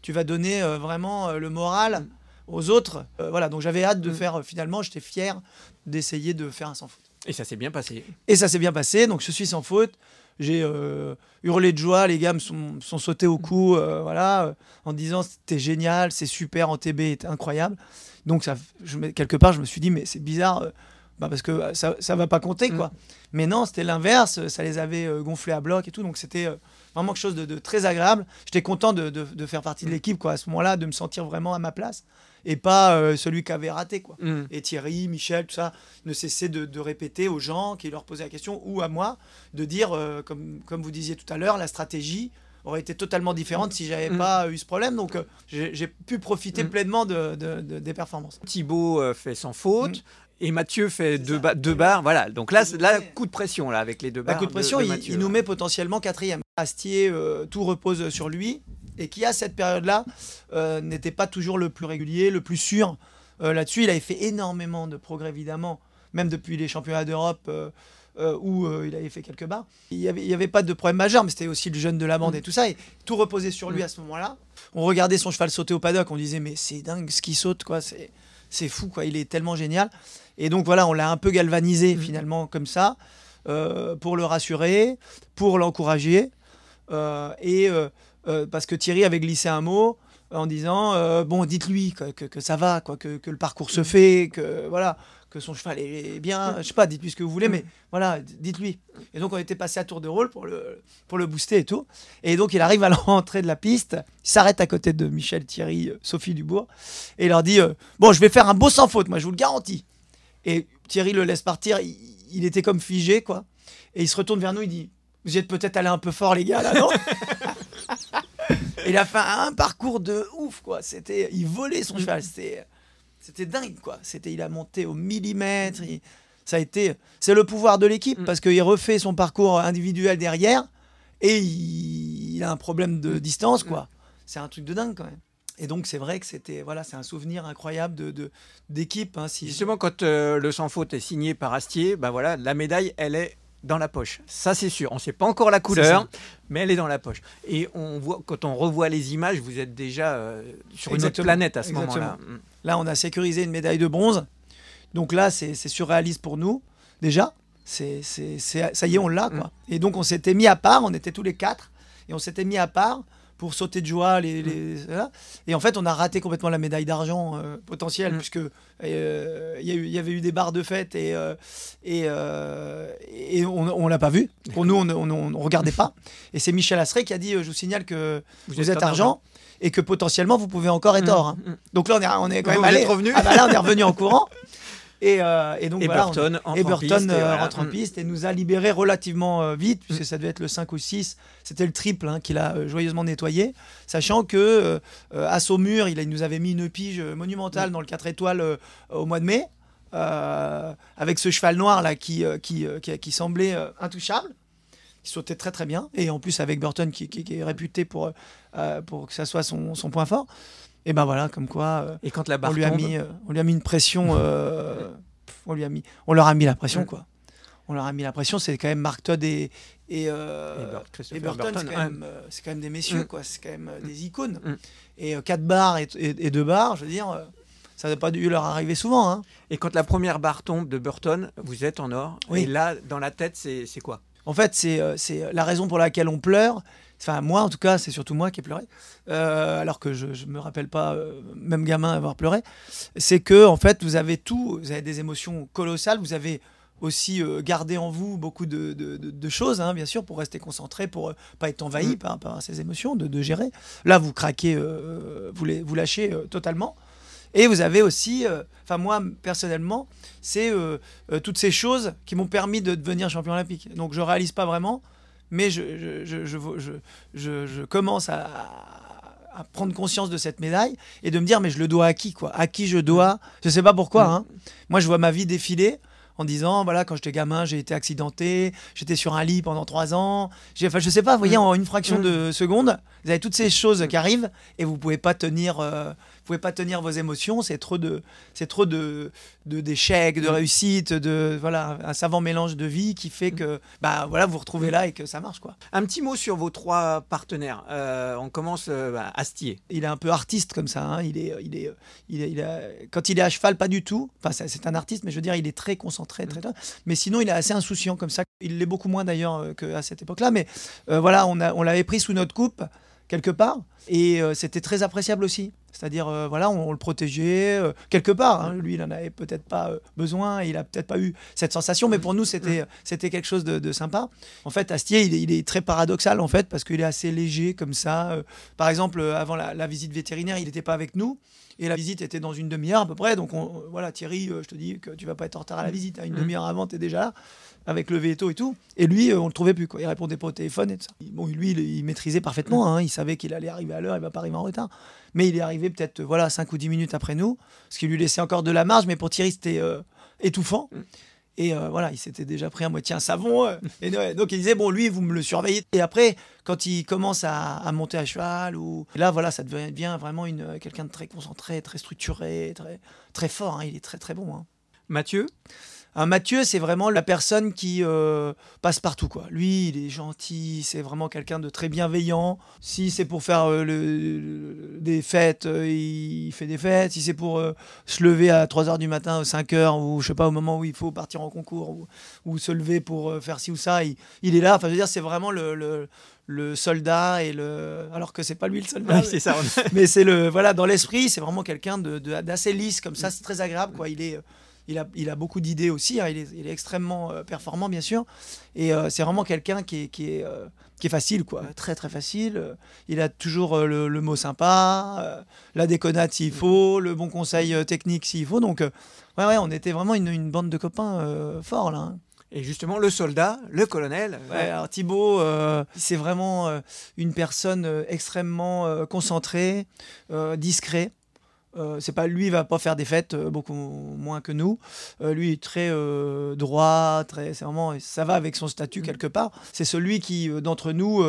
tu vas donner euh, vraiment le moral aux autres. Voilà, donc j'avais hâte de faire, euh, finalement, j'étais fier d'essayer de faire un sans faute. Et ça s'est bien passé. Et ça s'est bien passé, donc je suis sans faute. J'ai euh, hurlé de joie, les gars me sont, sont sautés au cou, euh, voilà, euh, en disant c'était génial, c'est super, en TB est incroyable. Donc ça, je, quelque part, je me suis dit mais c'est bizarre, bah, parce que ça, ça va pas compter quoi. Mais non, c'était l'inverse, ça les avait gonflés à bloc et tout, donc c'était vraiment quelque chose de, de très agréable. J'étais content de, de- de faire partie de l'équipe quoi, à ce moment-là, de me sentir vraiment à ma place et pas euh, celui qui avait raté quoi. Mm. Et Thierry, Michel, tout ça, ne cessaient de, de répéter aux gens qui leur posaient la question ou à moi de dire, euh, comme, comme vous disiez tout à l'heure, la stratégie aurait été totalement différente si j'avais Mm. pas eu ce problème. Donc euh, j'ai pu profiter Mm. pleinement de, de- de- des performances. Thibaut euh, fait sans faute. Et Mathieu fait deux, ba- deux barres, voilà. Donc là, là, coup de pression là avec les deux Bah, barres. coup de pression, il, nous met potentiellement quatrième. Astier, euh, tout repose sur lui. Et qui, à cette période-là, euh, n'était pas toujours le plus régulier, le plus sûr. Euh, Là-dessus, il avait fait énormément de progrès, évidemment, même depuis les championnats d'Europe euh, où euh, il avait fait quelques barres. Il n'y avait, pas de problème majeur, mais c'était aussi le jeune de la bande et tout ça. Et tout reposait sur lui à ce moment-là. On regardait son cheval sauter au paddock, on disait, mais c'est dingue ce qui saute, quoi. C'est c'est fou, quoi. Il est tellement génial. Et donc voilà, on l'a un peu galvanisé finalement comme ça, euh, pour le rassurer, pour l'encourager. et euh, euh, parce que Thierry avait glissé un mot, en disant euh, bon, dites-lui que, que- que ça va, quoi, que, que le parcours se fait, que voilà, que son cheval est bien. Je sais pas, dites-lui ce que vous voulez, mais voilà, dites-lui. Et donc on était passé à tour de rôle pour le pour le booster et tout. Et donc il arrive à l'entrée de la piste, il s'arrête à côté de Michel Thierry, euh, Sophie Dubourg, et il leur dit euh, bon, je vais faire un beau sans faute, moi, je vous le garantis. Et Thierry le laisse partir, il, il était comme figé, quoi. Et il se retourne vers nous, il dit Vous êtes peut-être allé un peu fort, les gars, là, non? Il a fait un parcours de ouf, quoi. C'était, il volait son cheval, c'était, c'était dingue, quoi. C'était, il a monté au millimètre. il- ça a été, c'est le pouvoir de l'équipe parce qu'il refait son parcours individuel derrière et il, il a un problème de distance, quoi. C'est un truc de dingue, quand même. Et donc, c'est vrai que c'était, voilà, c'est un souvenir incroyable de, d'équipe. hein, si- Justement, quand euh, le sans faute est signé par Astier, bah voilà, la médaille, elle est dans la poche. Ça, c'est sûr. On ne sait pas encore la couleur, mais elle est dans la poche. Et on voit, quand on revoit les images, vous êtes déjà euh, sur une autre planète à ce moment-là. Mm. Là, on a sécurisé une médaille de bronze. Donc là, c'est surréaliste pour nous, déjà. C'est ça y est, on l'a, quoi. Et donc, on s'était mis à part, on était tous les quatre, et on s'était mis à part pour sauter de joie. Les, les- voilà. Et en fait, on a raté complètement la médaille d'argent euh, potentielle, puisque euh, il y, avait eu des barres de fête et, euh, et, et on ne l'a pas vu. Pour nous, on ne on, on- on regardait pas. Et c'est Michel Asseret qui a dit, je vous signale que vous, Vous êtes, êtes en argent. Et que potentiellement vous pouvez encore être Mm, or. hein. Donc là on est, on est quand Vous même allé. revenu Ah bah là on est revenu en courant. Et, euh, et donc Et voilà, Burton on- entre et en Burton piste, et voilà. rentre en Mm. piste et nous a libérés relativement euh, vite, puisque ça devait être le 5 ou 6. C'était le triple hein, qu'il a euh, joyeusement nettoyé, sachant que à Saumur, il, nous avait mis une pige monumentale dans le 4 étoiles au mois de mai, euh, avec ce cheval noir là qui, qui, qui, qui semblait euh, intouchable. qui sautait très très bien, et en plus avec Burton qui, qui- qui est réputé pour, euh, pour que ça soit son, son point fort. Et ben voilà, comme quoi. euh, Et quand la on lui a tombe mis, euh, on lui a mis une pression. euh, pff, on lui a mis, on leur a mis la pression quoi. On leur a mis la pression. C'est quand même Mark Todd et et, euh, Et Burton, Burton, c'est quand, ouais. même, euh, c'est quand même des messieurs Mm. quoi. C'est quand même des icônes. Mm. Et 4 barres et, et, 2 barres, je veux dire, ça n'a pas dû leur arriver souvent. Hein. Et quand la première barre tombe de Burton, vous êtes en or. Oui. Et là, dans la tête, c'est quoi? En fait, c'est c'est la raison pour laquelle on pleure. Enfin, moi, en tout cas, c'est surtout moi qui ai pleuré. Euh, alors que je ne me rappelle pas, euh, même gamin, avoir pleuré. C'est que, en fait, vous avez tout. Vous avez des émotions colossales. Vous avez aussi euh, gardé en vous beaucoup de, de- de- de choses, hein, bien sûr, pour rester concentré, pour euh, pas être envahi par, par ces émotions, de, gérer. Là, vous craquez, euh, vous, les, vous lâchez totalement. Et vous avez aussi, enfin moi personnellement, c'est toutes ces choses qui m'ont permis de devenir champion olympique. Donc je réalise pas vraiment, mais je, commence à, à prendre conscience de cette médaille et de me dire mais je le dois à qui quoi? À qui je dois? Je sais pas pourquoi. Hein. Moi je vois ma vie défiler en disant voilà quand j'étais gamin j'ai été accidenté, j'étais sur un lit pendant trois ans. J'ai, enfin je sais pas, vous voyez en une fraction de seconde, vous avez toutes ces choses qui arrivent et vous pouvez pas tenir, euh, pouvez pas tenir vos émotions. C'est trop de, c'est trop de, de d'échecs, de réussites, de voilà un savant mélange de vie qui fait que bah voilà vous vous retrouvez là et que ça marche quoi. Un petit mot sur vos trois partenaires. Euh, on commence euh, bah, Astier. Il est un peu artiste comme ça. hein. Il est, il est, il est, il a- quand il est à cheval, pas du tout. Enfin, c'est un artiste, mais je veux dire, il est très concentré, très. Mais sinon, il est assez insouciant comme ça. Il l'est beaucoup moins d'ailleurs euh, qu'à cette époque-là. Mais euh, voilà, on, a, on l'avait pris sous notre coupe quelque part, et euh, c'était très appréciable aussi. C'est-à-dire, euh, voilà, on, le protégeait euh, quelque part. hein. Lui, il en avait peut-être pas euh, besoin, il a peut-être pas eu cette sensation, mais pour nous, c'était, c'était quelque chose de, sympa. En fait, Astier, il est, très paradoxal en fait, parce qu'il est assez léger comme ça. Par exemple, avant la visite vétérinaire, il n'était pas avec nous. Et la visite était dans une demi-heure à peu près. Donc on- voilà, Thierry, euh, je te dis que tu vas pas être en retard à la visite. hein. Une Mhm. demi-heure avant, tu es déjà là, avec le veto et tout. Et lui, euh, on le trouvait plus. Quoi. Il répondait pas au téléphone et tout ça. Bon, lui, il, il maîtrisait parfaitement. hein. Il savait qu'il allait arriver à l'heure, il va pas arriver en retard. Mais il est arrivé peut-être euh, voilà 5 ou 10 minutes après nous, ce qui lui laissait encore de la marge. Mais pour Thierry, c'était euh, étouffant. Et euh, voilà, il s'était déjà pris à moitié un savon. euh, et donc il disait, bon, lui, vous me le surveillez. Et après, quand il commence à, monter à cheval, ou là, voilà, ça devient vraiment une, quelqu'un de très concentré, très structuré, très, très fort. hein. Il est très, très bon. hein. Mathieu? Un Mathieu, c'est vraiment la personne qui euh, passe partout. Quoi. Lui, il est gentil, c'est vraiment quelqu'un de très bienveillant. Si c'est pour faire euh, le, des fêtes, euh, il fait des fêtes. Si c'est pour se lever à 3h du matin, 5h, ou je sais pas, au moment où il faut partir en concours, ou, se lever pour faire ci ou ça, il, est là. Enfin, je veux dire, c'est vraiment le, le soldat et le alors que c'est pas lui le soldat c'est ça mais c'est le voilà dans l'esprit c'est vraiment quelqu'un de d'assez lisse comme ça c'est très agréable quoi il est il a, il a beaucoup d'idées aussi. Hein. Il, est, il, est, extrêmement euh, performant, bien sûr. Et euh, c'est vraiment quelqu'un qui est, qui, est, euh, qui est facile, quoi. Très, très facile. Il a toujours le, mot sympa, la déconnade s'il faut, le bon conseil technique s'il faut. Donc, ouais, ouais, on était vraiment une, une bande de copains forts, là. Hein. Et justement, le soldat, le colonel. Ouais, alors Thibaut, c'est vraiment une personne extrêmement concentrée, discret. Euh, c'est pas lui va pas faire des fêtes euh, beaucoup moins que nous. Euh, lui est très droit, très c'est vraiment ça va avec son statut mm. quelque part. C'est celui qui d'entre nous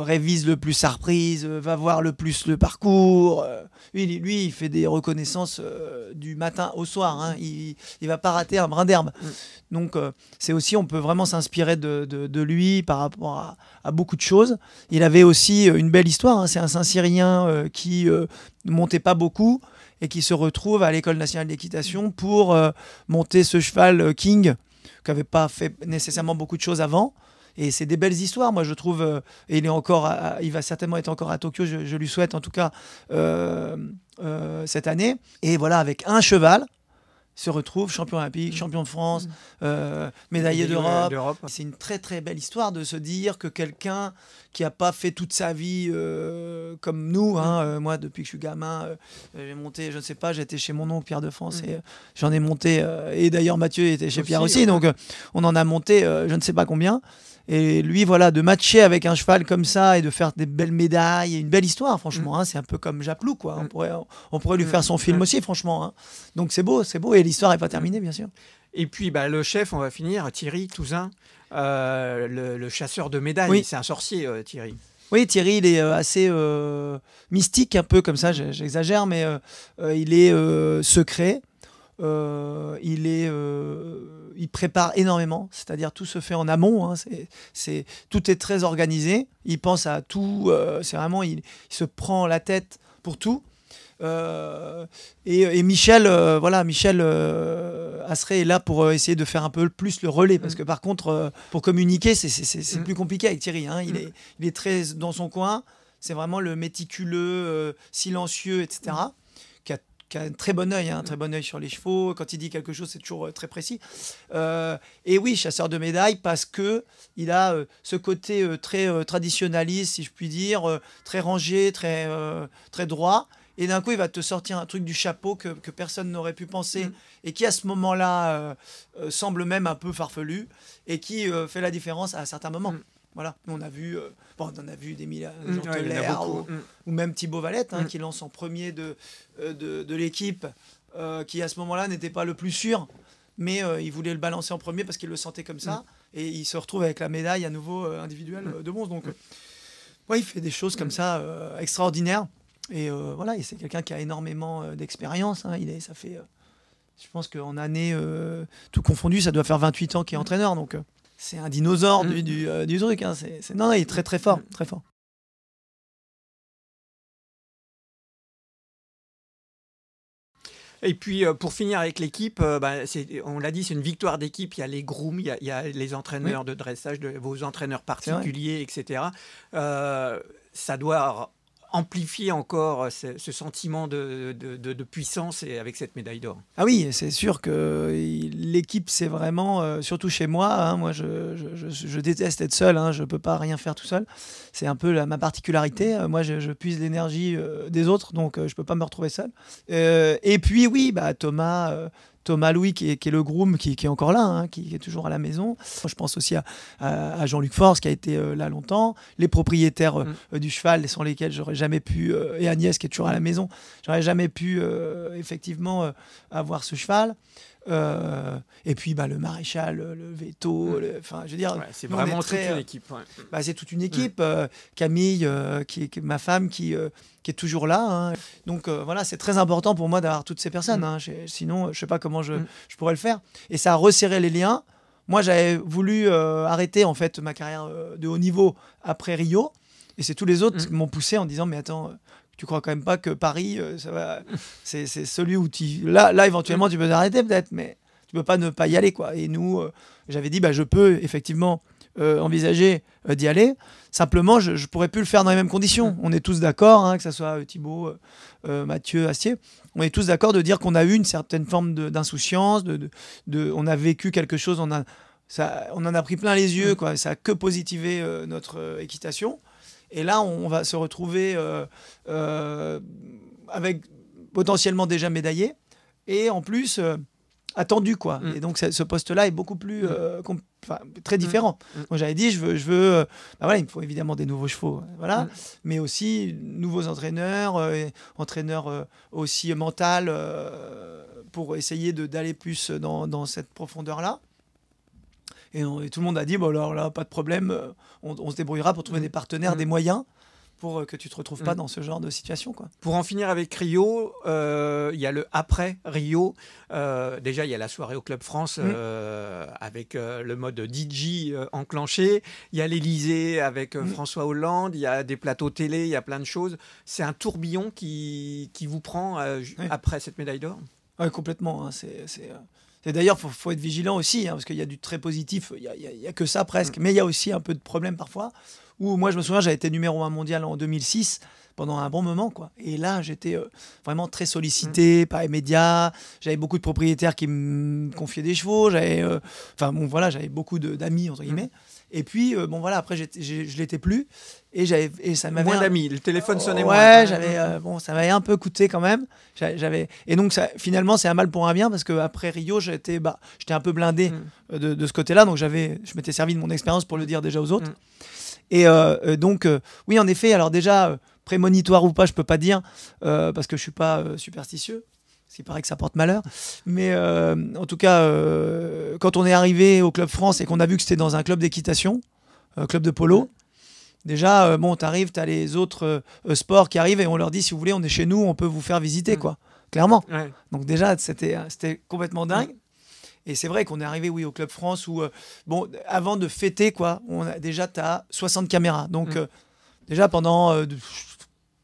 révise le plus sa reprise, va voir le plus le parcours. lui, lui, il fait des reconnaissances du matin au soir. Hein. Il, il va pas rater un brin d'herbe. Mm. Donc c'est aussi on peut vraiment s'inspirer de, de, lui par rapport à, à, beaucoup de choses. Il avait aussi une belle histoire. Hein. C'est un Saint-Cyrien qui ne montait pas beaucoup et qui se retrouve à l'école nationale d'équitation pour euh, monter ce cheval euh, King qui n'avait pas fait nécessairement beaucoup de choses avant. Et c'est des belles histoires, moi je trouve. Euh, et il est encore, il va certainement être encore à Tokyo. Je, lui souhaite en tout cas cette année. Et voilà, avec un cheval, se retrouve champion olympique, champion de France, mm. euh, médaillé d'Europe. C'est une très très belle histoire de se dire que quelqu'un qui n'a pas fait toute sa vie euh, comme nous, hein, mm. euh, moi depuis que je suis gamin, j'ai monté, je ne sais pas, j'étais chez mon oncle Pierre de France mm. et j'en ai monté, et d'ailleurs Mathieu était chez Pierre aussi, donc on en a monté je ne sais pas combien. Et lui, voilà, de matcher avec un cheval comme ça et de faire des belles médailles une belle histoire, franchement. Mm. Hein, c'est un peu comme Japlou, quoi. On mm. pourrait, on pourrait lui mm. faire son film aussi, franchement. Hein. Donc c'est beau, c'est beau. Et l'histoire n'est pas terminée, bien sûr. Et puis, bah, le chef, on va finir, Thierry Touzin, euh, le, chasseur de médailles. Oui. C'est un sorcier, euh, Thierry. Oui, Thierry, il est euh, assez mystique, un peu comme ça, j'exagère, mais il est secret. il est il prépare énormément, c'est-à-dire tout se fait en amont. Hein, c'est, tout est très organisé. Il pense à tout. Euh, c'est vraiment, il, se prend la tête pour tout. Euh, et, Michel, euh, voilà, Michel Asseret est là pour essayer de faire un peu plus le relais, parce que par contre, pour communiquer, c'est, mm. plus compliqué avec Thierry. Hein. il, mm. est, il est très dans son coin. C'est vraiment le méticuleux, silencieux, etc qui a un très bon œil, hein, un très bon œil sur les chevaux. Quand il dit quelque chose, c'est toujours euh, très précis. Euh, et oui, chasseur de médailles parce que il a euh, ce côté très traditionnaliste, si je puis dire, très rangé, très très droit. Et d'un coup, il va te sortir un truc du chapeau que, que personne n'aurait pu penser mm. et qui, à ce moment-là, semble même un peu farfelu et qui fait la différence à certains moments. Mm. Voilà, on a vu, euh, bon, on a vu des milliers mm, mm. ou, même Thibaut Valette hein, mm. qui lance en premier de, euh, de, de l'équipe, euh, qui à ce moment-là n'était pas le plus sûr, mais il voulait le balancer en premier parce qu'il le sentait comme ça, et il se retrouve avec la médaille à nouveau individuelle de bronze. Donc, ouais, il fait des choses comme ça extraordinaires, et voilà, c'est quelqu'un qui a énormément d'expérience. Hein, il est, ça fait, je pense qu'en année tout confondu, ça doit faire 28 ans qu'il est entraîneur, donc c'est un dinosaure du, mm. euh, du, truc. Hein. C'est, non, non, il est très très fort, mm. très fort. Et puis euh, pour finir avec l'équipe, euh, bah, on l'a dit, c'est une victoire d'équipe. Il y a les grooms, il y a, les entraîneurs de dressage, de, vos entraîneurs particuliers, etc. ça doit amplifier encore ce, sentiment de, de, puissance et avec cette médaille d'or. Ah oui, c'est sûr que l'équipe, c'est vraiment, euh, surtout chez moi, hein, moi je, je, déteste être seul, hein, je ne peux pas rien faire tout seul. C'est un peu la, ma particularité. Euh, moi, je, puise l'énergie euh, des autres, donc je ne peux pas me retrouver seul. et puis oui, bah, Thomas Thomas Louis, qui est, le groom, qui, est encore là, hein, qui est toujours à la maison. Je pense aussi à, Jean-Luc Force, qui a été euh, là longtemps. Les propriétaires euh, mm. du cheval, sans lesquels j'aurais jamais pu, euh, et Agnès, qui est toujours à la maison, j'aurais jamais pu effectivement avoir ce cheval. Euh, et puis bah, le maréchal, le veto, le- enfin je veux dire, c'est vraiment très, toute une euh, équipe. ouais. bah, c'est toute une équipe. euh, Camille, euh, qui, est- ma femme, qui, qui est toujours là. hein. Donc voilà, c'est très important pour moi d'avoir toutes ces personnes. hein. J'ai- Sinon, je sais pas comment je, je pourrais le faire. Et ça a resserré les liens. Moi, j'avais voulu arrêter en fait ma carrière de haut niveau après Rio. Et c'est tous les autres qui m'ont poussé en disant Mais attends, tu crois quand même pas que Paris, euh, ça va... c'est c'est celui où tu. Là, là éventuellement, tu peux t'arrêter peut-être, mais tu peux pas ne pas y aller. quoi. Et nous, euh, j'avais dit bah, Je peux effectivement euh, envisager euh, d'y aller. Simplement, je ne pourrais plus le faire dans les mêmes conditions. On est tous d'accord, hein, que ce soit Thibaut, Mathieu, Astier. On est tous d'accord de dire qu'on a eu une certaine forme de- d'insouciance, de, de, de- on a vécu quelque chose, on, a, ça, on en a pris plein les yeux, quoi. ça a que positivé notre équitation. Et là, on va se retrouver euh, euh, avec potentiellement déjà médaillé et en plus euh, attendu quoi. Et donc ce poste-là est beaucoup plus euh, enfin, très différent. Moi j'avais dit je veux je veux euh, bah voilà il me faut évidemment des nouveaux chevaux voilà. Mais aussi nouveaux entraîneurs euh, entraîneurs aussi mental pour essayer de d'aller plus dans, dans cette profondeur là. Et, on- et tout le monde a dit bon alors là pas de problème on, on se débrouillera pour trouver des partenaires des moyens pour euh, que tu te retrouves pas Mm. dans ce genre de situation quoi. Pour en finir avec Rio, euh, il y a le après Rio. Euh, déjà, il y a la soirée au Club France Mm. avec le mode DJ enclenché. Il y a l'Elysée avec Mm. François Hollande. Il y a des plateaux télé. Il y a plein de choses. C'est un tourbillon qui, qui vous prend après cette médaille d'or? Ouais, complètement. hein, c'est, c'est, c'est d'ailleurs, faut, faut être vigilant aussi, hein, parce qu'il y a du très positif. Il y a, il il que ça presque, mais il y a aussi un peu de problème parfois. Où moi, je me souviens, j'avais été numéro un mondial en 2006 pendant un bon moment, quoi. Et là, j'étais euh, vraiment très sollicité par les médias. J'avais beaucoup de propriétaires qui me confiaient des chevaux. J'avais, euh, enfin bon, voilà, j'avais beaucoup d'amis entre guillemets. Et puis, euh, bon voilà, après, j'étais- j'ai- je l'étais plus. Et, j'avais, et ça m'avait. Moins un- d'amis, le téléphone sonnait ouais, moins. j'avais. euh, bon, ça m'avait un peu coûté quand même. J'a- J'avais. Et donc, ça, finalement, c'est un mal pour un bien parce qu'après Rio, j'étais bah, j'étais un peu blindé euh, de, de ce côté-là. Donc, j'avais, je m'étais servi de mon expérience pour le dire déjà aux autres. Et euh, euh, donc, euh, oui, en effet, alors déjà, euh, prémonitoire ou pas, je peux pas dire parce que je suis pas superstitieux. Qu'il paraît que ça porte malheur. Mais euh, en tout cas, euh, quand on est arrivé au Club France et qu'on a vu que c'était dans un club d'équitation, euh, club de polo, déjà, euh, bon, t'arrives, t'as les autres sports qui arrivent et on leur dit, si vous voulez, on est chez nous, on peut vous faire visiter, quoi. Clairement. Ouais. Donc déjà, c'était complètement dingue. Et c'est vrai qu'on est arrivé, oui, au Club France où, bon, avant de fêter, quoi, on a, déjà, tu as 60 caméras. Donc, Mm. déjà, pendant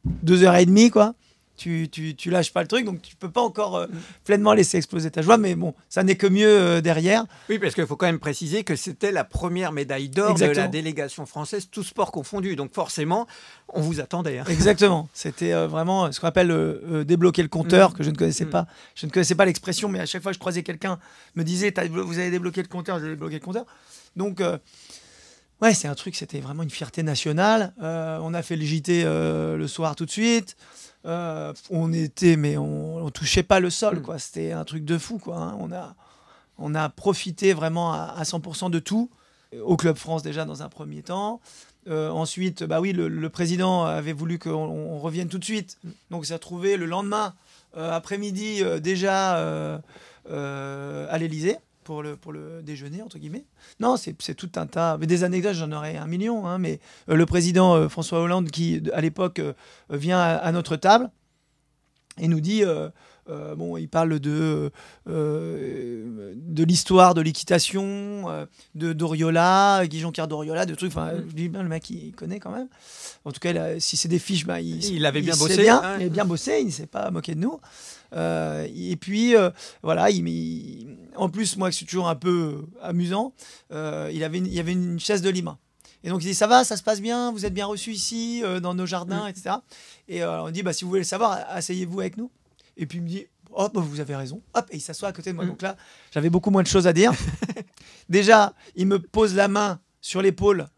deux heures et demie, quoi, tu, tu, tu lâches pas le truc. Donc, tu peux pas encore euh, pleinement laisser exploser ta joie. Mais bon, ça n'est que mieux euh, derrière. Oui, parce qu'il faut quand même préciser que c'était la première médaille d'or de la délégation française, tout sport confondu. Donc forcément, on vous attendait. hein. Exactement. C'était euh, vraiment ce qu'on appelle débloquer le compteur, Mm. que je ne connaissais Mm. pas. Je ne connaissais pas l'expression, mais à chaque fois que je croisais quelqu'un, me disait Vous avez débloqué le compteur, j'ai débloqué le compteur. Donc, ouais, c'est un truc, c'était vraiment une fierté nationale. On a fait le JT le soir tout de suite. Euh, on était, mais on, on touchait pas le sol, quoi. C'était un truc de fou, quoi. hein. On, a, on a profité vraiment à, à 100% de tout. Au Club France, déjà, dans un premier temps. Euh, ensuite, bah oui, le, président avait voulu qu'on on revienne tout de suite. Donc, ça a trouvé le lendemain, euh, après-midi, déjà à l'Élysée pour le, pour le déjeuner, entre guillemets. Non, c'est tout un tas. Mais des anecdotes, j'en aurais un million. hein, mais euh, le président euh, François Hollande, qui à l'époque euh, vient à, à notre table et nous dit. Euh, euh, bon, il parle de, euh, de l'histoire de l'équitation, euh, de d'Oriola, Guy Jonquière d'Oriola, de trucs. Enfin, je dis bien, le mec, il connaît quand même. En tout cas, il a- si c'est des fiches, bah, il, Il avait bien sait bossé, bien, hein. il a bien bossé, il ne s'est pas moqué de nous. Euh, et puis, euh, voilà, il, il- en plus, moi, c'est toujours un peu amusant, euh, il, avait une, il y avait une chaise de Lima. Et donc, il dit Ça va, ça se passe bien, vous êtes bien reçus ici, euh, dans nos jardins, etc. Et euh, on dit bah, Si vous voulez le savoir, asseyez-vous avec nous. Et puis, il me dit Oh, bah, vous avez raison. Hop, et il s'assoit à côté de moi. Donc là, j'avais beaucoup moins de choses à dire. Déjà, il me pose la main sur l'épaule.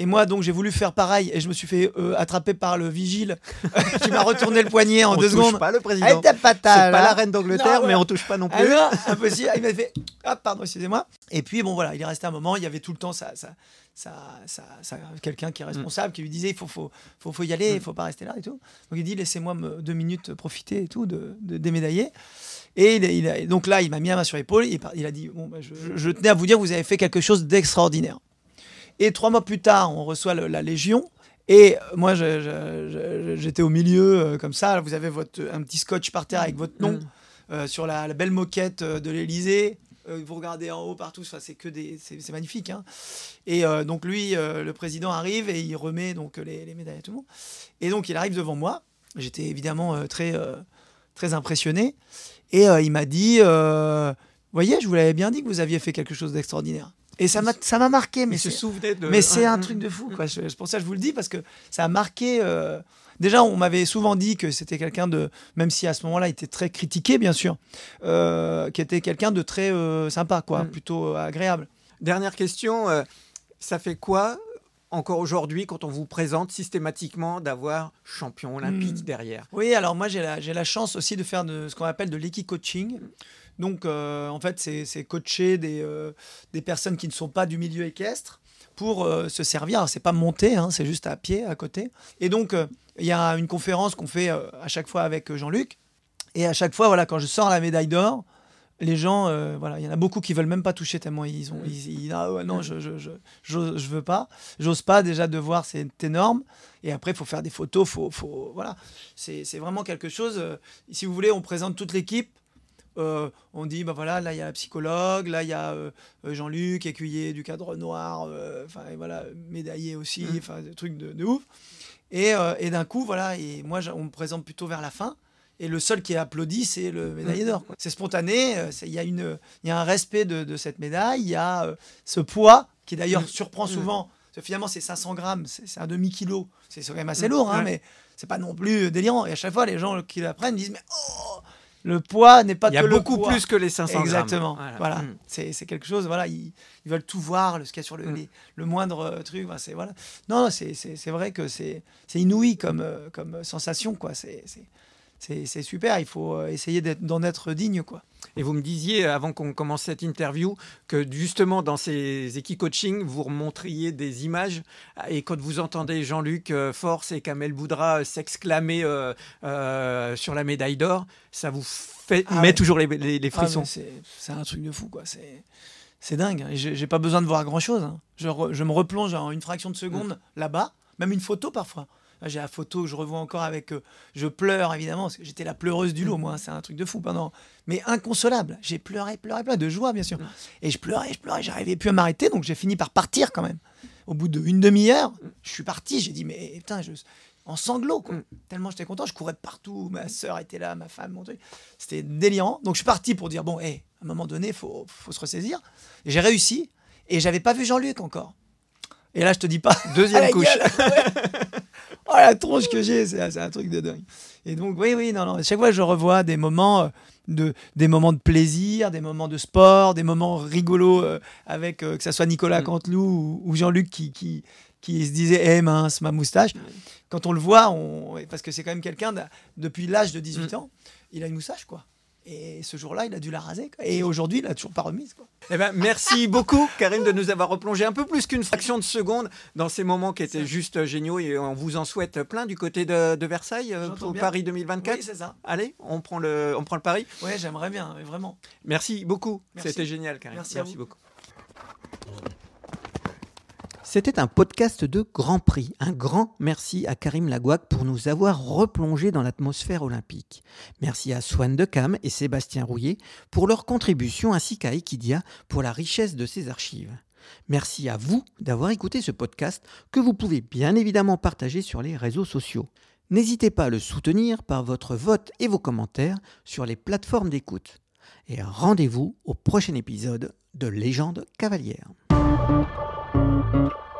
Et moi, donc, j'ai voulu faire pareil et je me suis fait euh, attraper par le vigile qui m'a retourné le poignet en On deux touche secondes. pas le président. Ah, t'as pas C'est pas la reine d'Angleterre, mais on touche pas non Ah plus. non, impossible. Il m'a fait Ah, pardon, excusez-moi. Et puis, bon, voilà, il est resté un moment. Il y avait tout le temps ça, ça, ça, ça, ça- quelqu'un qui est responsable qui lui disait il faut, faut, faut, faut y aller, il faut pas rester là et tout. Donc, il dit laissez-moi deux minutes profiter et tout de, de, des médaillés. Et il, il a- donc là, il m'a mis la main sur l'épaule. Il, a dit bon, bah, je, je tenais à vous dire, vous avez fait quelque chose d'extraordinaire. Et trois mois plus tard, on reçoit le- la Légion. Et moi, j'étais au milieu, euh, comme ça. Vous avez votre, un petit scotch par terre avec votre nom euh, sur la, la belle moquette euh, de l'Elysée. vous regardez en haut partout, enfin, c'est que des, c'est magnifique. hein. Et donc lui, le président arrive et il remet donc les, les médailles à tout le monde. Et donc il arrive devant moi. J'étais évidemment très, très impressionné. Et il m'a dit, voyez, je vous l'avais bien dit que vous aviez fait quelque chose d'extraordinaire. Et ça m'a ça m'a marqué. Mais se c'est- souvenait de- Mais c'est un Mm, truc de fou. Quoi. Je- C'est pour ça que je vous le dis, parce que ça a marqué. euh, Déjà, on m'avait souvent dit que c'était quelqu'un de, même si à ce moment-là, il était très critiqué, bien sûr, euh, qui était quelqu'un de très euh, sympa, quoi, Mm. plutôt euh, agréable. Dernière question, ça fait quoi encore aujourd'hui quand on vous présente systématiquement d'avoir champion olympique Hmm. derrière? Oui, alors moi j'ai la, j'ai la chance aussi de faire de, ce qu'on appelle de l'équi-coaching. Donc euh, en fait, c'est coacher des, euh, des personnes qui ne sont pas du milieu équestre pour euh, se servir. C'est pas monter, hein, c'est juste à pied à côté. Et donc il y a une conférence qu'on fait à chaque fois avec Jean-Luc. Et à chaque fois, voilà, quand je sors la médaille d'or, les gens, voilà, il y en a beaucoup qui veulent même pas toucher tellement ils ont, ils, ah non, je, je, je, veux pas, j'ose pas déjà de voir, c'est énorme. Et après, il faut faire des photos, faut, faut, voilà, c'est vraiment quelque chose. si vous voulez, on présente toute l'équipe. Euh, on dit, bah voilà, là il y a la psychologue, là il y a euh, euh, Jean-Luc, écuyer du cadre noir, enfin voilà, médaillé aussi, enfin des trucs de, de ouf. Et, et d'un coup, voilà, et moi on me présente plutôt vers la fin. Et le seul qui est applaudi, c'est le médaillé d'or. C'est spontané, il y, a une- y a un respect de, de cette médaille, il y a ce poids qui d'ailleurs Mm. surprend Mm. souvent. Parce que finalement, c'est 500 grammes, c'est un demi-kilo. C'est c'est quand même assez Mm. lourd, hein, Ouais. mais c'est pas non plus délirant. Et à chaque fois, les gens qui l'apprennent disent Mais oh le poids n'est pas Il y a que le beaucoup poids. plus que les 500 grammes. Exactement. Voilà. Voilà. Mm. C'est quelque chose. Voilà, ils, ils veulent tout voir, le, ce qu'il y a sur le, Mm. les- le moindre euh, truc. C'est voilà. Non, c'est vrai que c'est c'est inouï comme euh, comme sensation, quoi. C'est c'est- super. Il faut euh, essayer d'en être digne, quoi. Et vous me disiez, avant qu'on commence cette interview, que justement dans ces équi-coaching, vous remontriez des images. Et quand vous entendez Jean-Luc euh, Force et Kamel Boudra euh, s'exclamer euh, euh, sur la médaille d'or, ça vous fait, Ah met ouais. toujours les, les- les Ah, frissons. c'est c'est un truc de fou, quoi. C'est dingue. hein. J'ai pas besoin de voir grand chose. Je, re- je me replonge en une fraction de seconde Mm. là-bas, même une photo parfois. Là, J'ai la photo que je revois encore avec. euh, je pleure évidemment, parce que j'étais la pleureuse du Mm. lot, moi. C'est un truc de fou pendant. Mais inconsolable. J'ai pleuré, pleuré, pleuré, de joie, bien sûr. Mm. Et je pleurais, je pleurais, j'arrivais plus à m'arrêter, donc j'ai fini par partir quand même. Au bout d'une demi-heure, je suis parti. J'ai dit, mais putain, je. En sanglots, quoi. Tellement j'étais content, je courais de partout. Ma soeur était là, ma femme, mon truc. C'était délirant. Donc je suis parti pour dire bon, hé, à un moment donné, il faut, faut se ressaisir. J'ai réussi. Et j'avais pas vu Jean-Luc encore. Et là, je te dis pas. Deuxième couche. gueule, ouais. Oh la tronche que j'ai, c'est un truc de dingue. Et donc oui, oui, non, non. Chaque fois, je revois des moments euh, de, des moments de plaisir, des moments de sport, des moments rigolos euh, avec euh, que ça soit Nicolas Mm. Canteloup ou, ou Jean-Luc qui, qui qui se disait, eh mince, ma moustache. Quand on le voit, on... parce que c'est quand même quelqu'un, depuis l'âge de 18 Mm. ans, il a une moustache, quoi. Et ce jour-là, il a dû la raser. quoi. Et aujourd'hui, il a toujours pas remise. Quoi. Eh ben, merci beaucoup, Karim, de nous avoir replongé un peu plus qu'une fraction de seconde dans ces moments qui étaient juste euh, géniaux et on vous en souhaite plein du côté de, de Versailles euh, pour bien. Paris 2024. Oui, c'est ça. Allez, on prend le, on prend le pari. Ouais, j'aimerais bien, vraiment. Merci beaucoup. C'était génial, Karim. Merci à vous. beaucoup. C'était un podcast de Grand Prix. Un grand merci à Karim Lagouac pour nous avoir replongé dans l'atmosphère olympique. Merci à Swan Decam et Sébastien Rouillet pour leur contribution ainsi qu'à Equidia pour la richesse de ses archives. Merci à vous d'avoir écouté ce podcast que vous pouvez bien évidemment partager sur les réseaux sociaux. N'hésitez pas à le soutenir par votre vote et vos commentaires sur les plateformes d'écoute. Et rendez-vous au prochain épisode de Légende cavalière. Thank you.